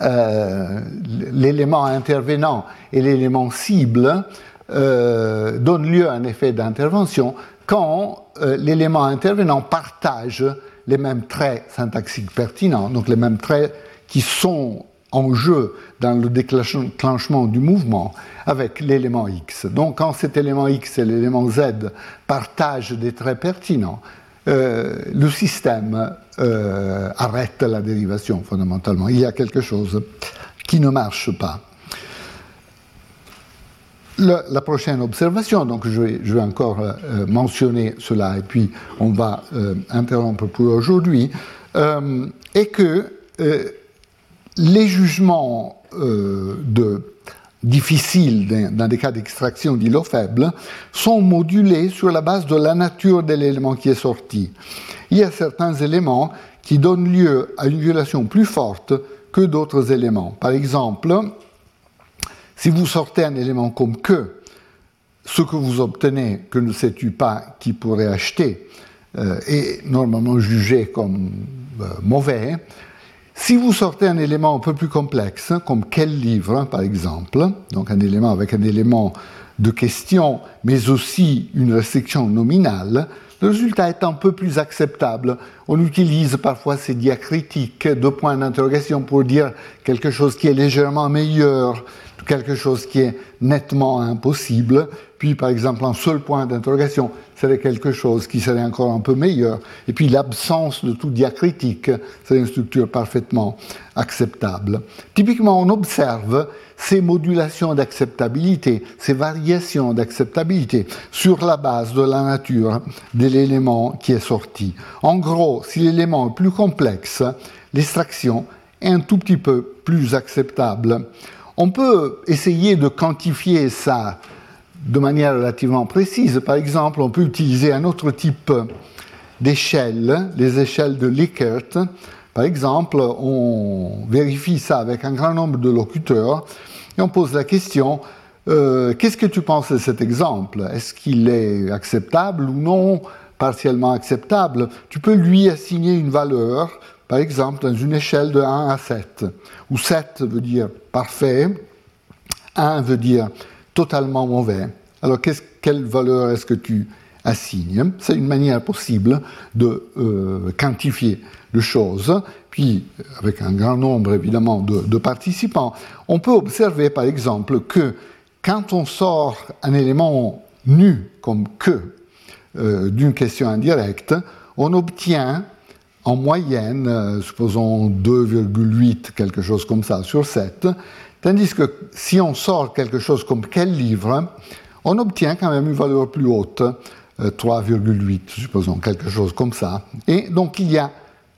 l'élément intervenant et l'élément cible donnent lieu à un effet d'intervention quand euh, l'élément intervenant partage les mêmes traits syntaxiques pertinents, donc les mêmes traits qui sont en jeu dans le déclenchement du mouvement avec l'élément X. Donc quand cet élément X et l'élément Z partagent des traits pertinents, euh, le système euh, arrête la dérivation fondamentalement. Il y a quelque chose qui ne marche pas la prochaine observation, donc je vais, encore euh, mentionner cela et puis on va interrompre pour aujourd'hui, est que les jugements de, difficiles dans, des cas d'extraction d'îlots faibles sont modulés sur la base de la nature de l'élément qui est sorti. Il y a certains éléments qui donnent lieu à une violation plus forte que d'autres éléments. Par exemple, si vous sortez un élément comme que, ce que vous obtenez, que ne sais-tu pas qui pourrait acheter, euh, est normalement jugé comme euh, mauvais. Si vous sortez un élément un peu plus complexe, comme quel livre, par exemple, donc un élément avec un élément de question, mais aussi une restriction nominale, le résultat est un peu plus acceptable. On utilise parfois ces diacritiques, de points d'interrogation pour dire quelque chose qui est légèrement meilleur quelque chose qui est nettement impossible, puis par exemple un seul point d'interrogation serait quelque chose qui serait encore un peu meilleur, et puis l'absence de tout diacritique serait une structure parfaitement acceptable. Typiquement, on observe ces modulations d'acceptabilité, ces variations d'acceptabilité sur la base de la nature de l'élément qui est sorti. En gros, si l'élément est plus complexe, l'extraction est un tout petit peu plus acceptable. On peut essayer de quantifier ça de manière relativement précise. Par exemple, on peut utiliser un autre type d'échelles, les échelles de Likert. Par exemple, on vérifie ça avec un grand nombre de locuteurs et on pose la question euh, qu'est-ce que tu penses de cet exemple? Est-ce qu'il est acceptable ou non? Partiellement acceptable Tu peux lui assigner une valeur, par exemple, dans une échelle de 1 à 7, où 7 veut dire parfait, 1 veut dire totalement mauvais. Alors, quelle valeur est-ce que tu assignes? C'est une manière possible de euh, quantifier les choses. Puis, avec un grand nombre évidemment de participants, on peut observer par exemple que quand on sort un élément nu comme que euh, d'une question indirecte, on obtient en moyenne, euh, supposons 2,8, quelque chose comme ça, sur 7, tandis que si on sort quelque chose comme quel livre, on obtient quand même une valeur plus haute, 3,8, euh, supposons, quelque chose comme ça. Et donc il y a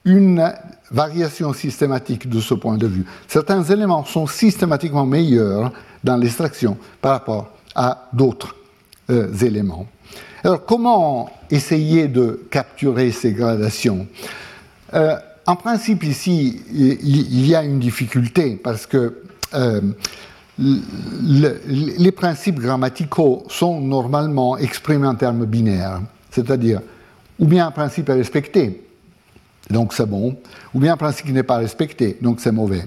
une variation systématique de ce point de vue. Certains éléments sont systématiquement meilleurs dans l'extraction par rapport à d'autres euh, éléments. Alors comment essayer de capturer ces gradations? Euh, En principe ici, il, y a une difficulté parce que euh, les principes grammaticaux sont normalement exprimés en termes binaires, c'est-à-dire ou bien un principe est respecté, donc c'est bon, ou bien un principe n'est pas respecté, donc c'est mauvais.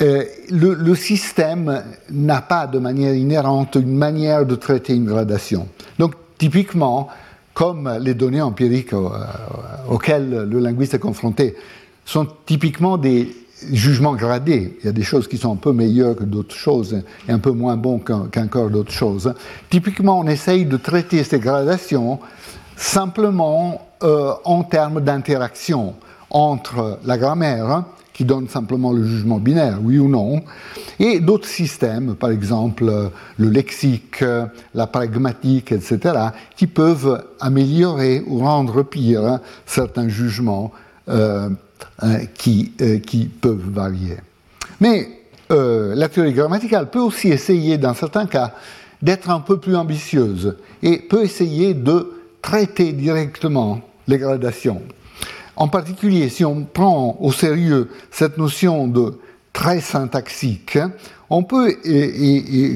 Euh, le, système n'a pas de manière inhérente une manière de traiter une gradation. Donc typiquement, comme les données empiriques euh, auxquelles le linguiste est confronté sont typiquement des jugements gradés. Il y a des choses qui sont un peu meilleures que d'autres choses et un peu moins bons qu'encore d'autres choses. Typiquement, on essaye de traiter ces gradations simplement euh, en termes d'interaction entre la grammaire qui donne simplement le jugement binaire, oui ou non, et d'autres systèmes, par exemple le lexique, la pragmatique, etc., qui peuvent améliorer ou rendre pire certains jugements euh, euh, qui, euh, qui, peuvent varier. Mais la théorie grammaticale peut aussi essayer, dans certains cas, d'être un peu plus ambitieuse et peut essayer de traiter directement les gradations. En particulier, si on prend au sérieux cette notion de trait syntaxique, on peut,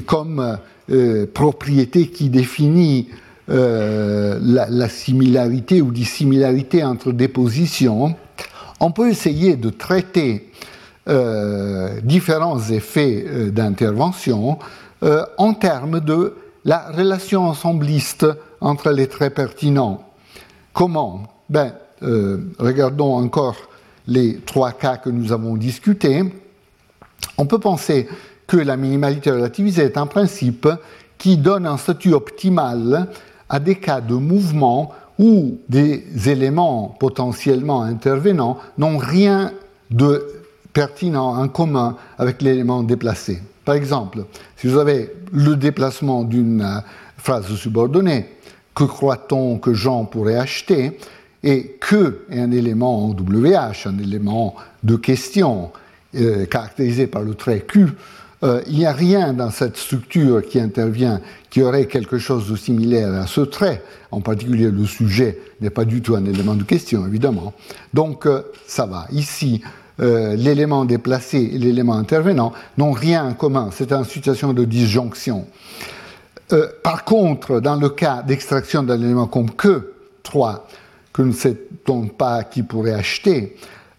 comme euh, propriété qui définit euh, la, similarité ou dissimilarité entre des positions, on peut essayer de traiter euh, différents effets d'intervention en termes de la relation ensembliste entre les traits pertinents. Comment? Ben, euh, regardons encore les trois cas que nous avons discutés, on peut penser que la minimalité relativisée est un principe qui donne un statut optimal à des cas de mouvement où des éléments potentiellement intervenants n'ont rien de pertinent en commun avec l'élément déplacé. Par exemple, si vous avez le déplacement d'une phrase subordonnée, que croit-on que Jean pourrait acheter? et que est un élément en WH, un élément de question euh, caractérisé par le trait Q, euh, il n'y a rien dans cette structure qui intervient qui aurait quelque chose de similaire à ce trait. En particulier, le sujet n'est pas du tout un élément de question, évidemment. Donc, euh, ça va. Ici, l'élément déplacé et l'élément intervenant n'ont rien en commun. C'est une situation de disjonction. par contre, dans le cas d'extraction d'un élément comme que 3, que ne sait pas qui pourrait acheter.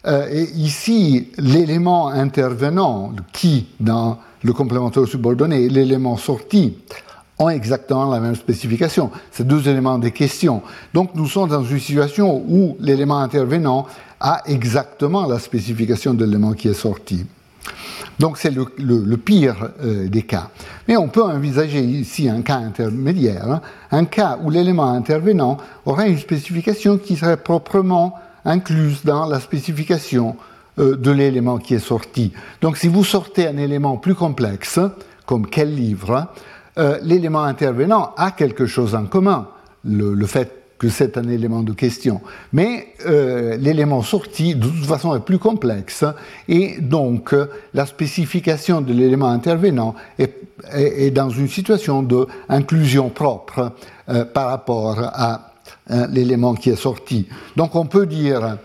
Euh, et ici, l'élément intervenant, qui dans le complémentaire subordonné, et l'élément sorti, ont exactement la même spécification. C'est deux éléments de question. Donc nous sommes dans une situation où l'élément intervenant a exactement la spécification de l'élément qui est sorti. Donc c'est le, pire euh, des cas. Mais on peut envisager ici un cas intermédiaire, hein. un cas où l'élément intervenant aurait une spécification qui serait proprement incluse dans la spécification euh, de l'élément qui est sorti. Donc si vous sortez un élément plus complexe, comme quel livre, euh, l'élément intervenant a quelque chose en commun. Le, fait que c'est un élément de question. Mais euh, l'élément sorti, de toute façon, est plus complexe, et donc la spécification de l'élément intervenant est, dans une situation d'inclusion propre par rapport à hein, l'élément qui est sorti. Donc on peut dire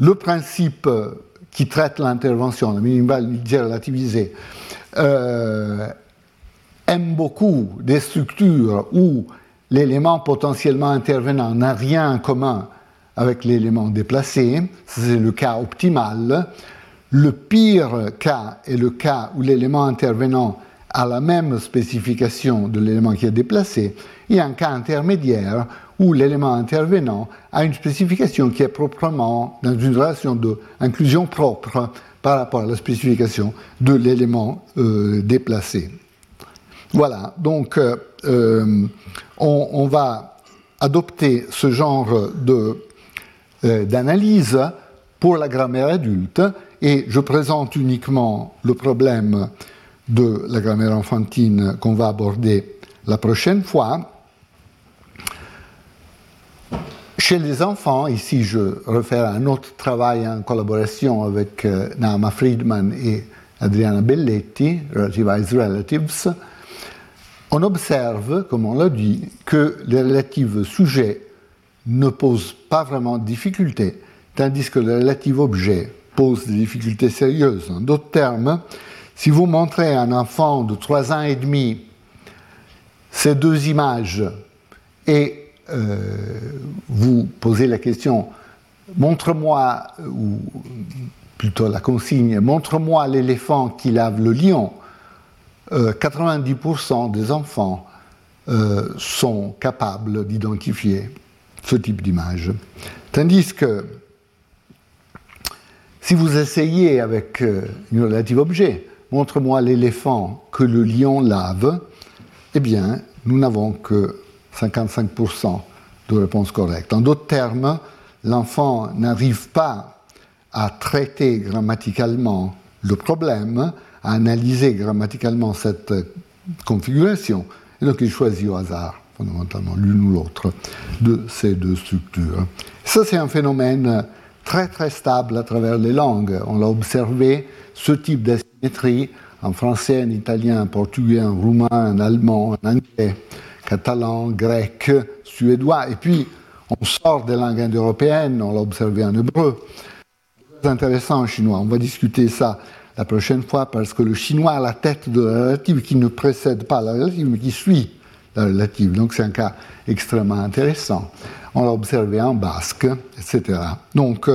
le principe qui traite l'intervention, la minimalité relativisée, euh, aime beaucoup des structures où l'élément potentiellement intervenant n'a rien en commun avec l'élément déplacé, c'est le cas optimal. Le pire cas est le cas où l'élément intervenant a la même spécification de l'élément qui est déplacé, et un cas intermédiaire où l'élément intervenant a une spécification qui est proprement dans une relation d'inclusion propre par rapport à la spécification de l'élément euh, déplacé. Voilà, donc euh, euh, on, va adopter ce genre d'analyse pour la grammaire adulte et je présente uniquement le problème de la grammaire enfantine qu'on va aborder la prochaine fois. Chez les enfants, ici je à un autre travail en collaboration avec euh, Naama Friedman et Adriana Belletti, Relativized Relatives, on observe, comme on l'a dit, que les relatifs sujets ne posent pas vraiment de difficultés, tandis que les relatifs objets posent des difficultés sérieuses. En d'autres termes, si vous montrez à un enfant de 3 ans et demi ces deux images et vous posez la question, montre-moi, ou plutôt la consigne, montre-moi l'éléphant qui lave le lion, 90% euh, des enfants euh, sont capables d'identifier ce type d'image. Tandis que si vous essayez avec une relative objet, montre-moi l'éléphant que le lion lave, eh bien, nous n'avons que 55% de réponses correctes. En d'autres termes, l'enfant n'arrive pas à traiter grammaticalement le problème, à analyser grammaticalement cette configuration, et donc il choisit au hasard, fondamentalement, l'une ou l'autre de ces deux structures. Ça, c'est un phénomène très très stable à travers les langues. On l'a observé, ce type d'asymétrie, en français, en italien, en portugais, en roumain, en allemand, en anglais, catalan, grec, suédois, et puis on sort des langues indo-européennes, on l'a observé en hébreu. C'est intéressant en chinois, on va discuter ça la prochaine fois parce que le chinois a la tête de la relative qui ne précède pas la relative mais qui suit la relative. Donc c'est un cas extrêmement intéressant. On l'a observé en basque, etc. Donc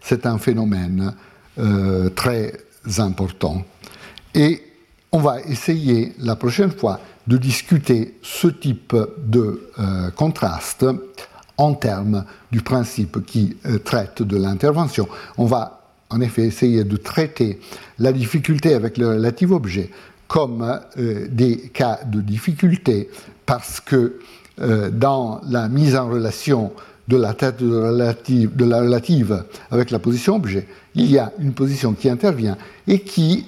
c'est un phénomène euh, très important. Et on va essayer la prochaine fois de discuter ce type de euh, contraste en termes du principe qui euh, traite de l'intervention. On va en effet essayer de traiter la difficulté avec le relatif objet comme euh, des cas de difficulté parce que dans la mise en relation de la tête de, de la relative avec la position objet, il y a une position qui intervient et qui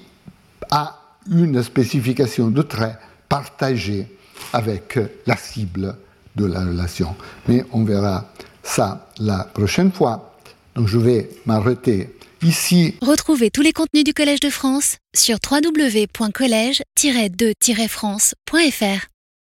a une spécification de trait partagée avec la cible de la relation. Mais on verra ça la prochaine fois. Donc je vais m'arrêter ici. Retrouvez tous les contenus du Collège de France sur www.colège-2-france.fr.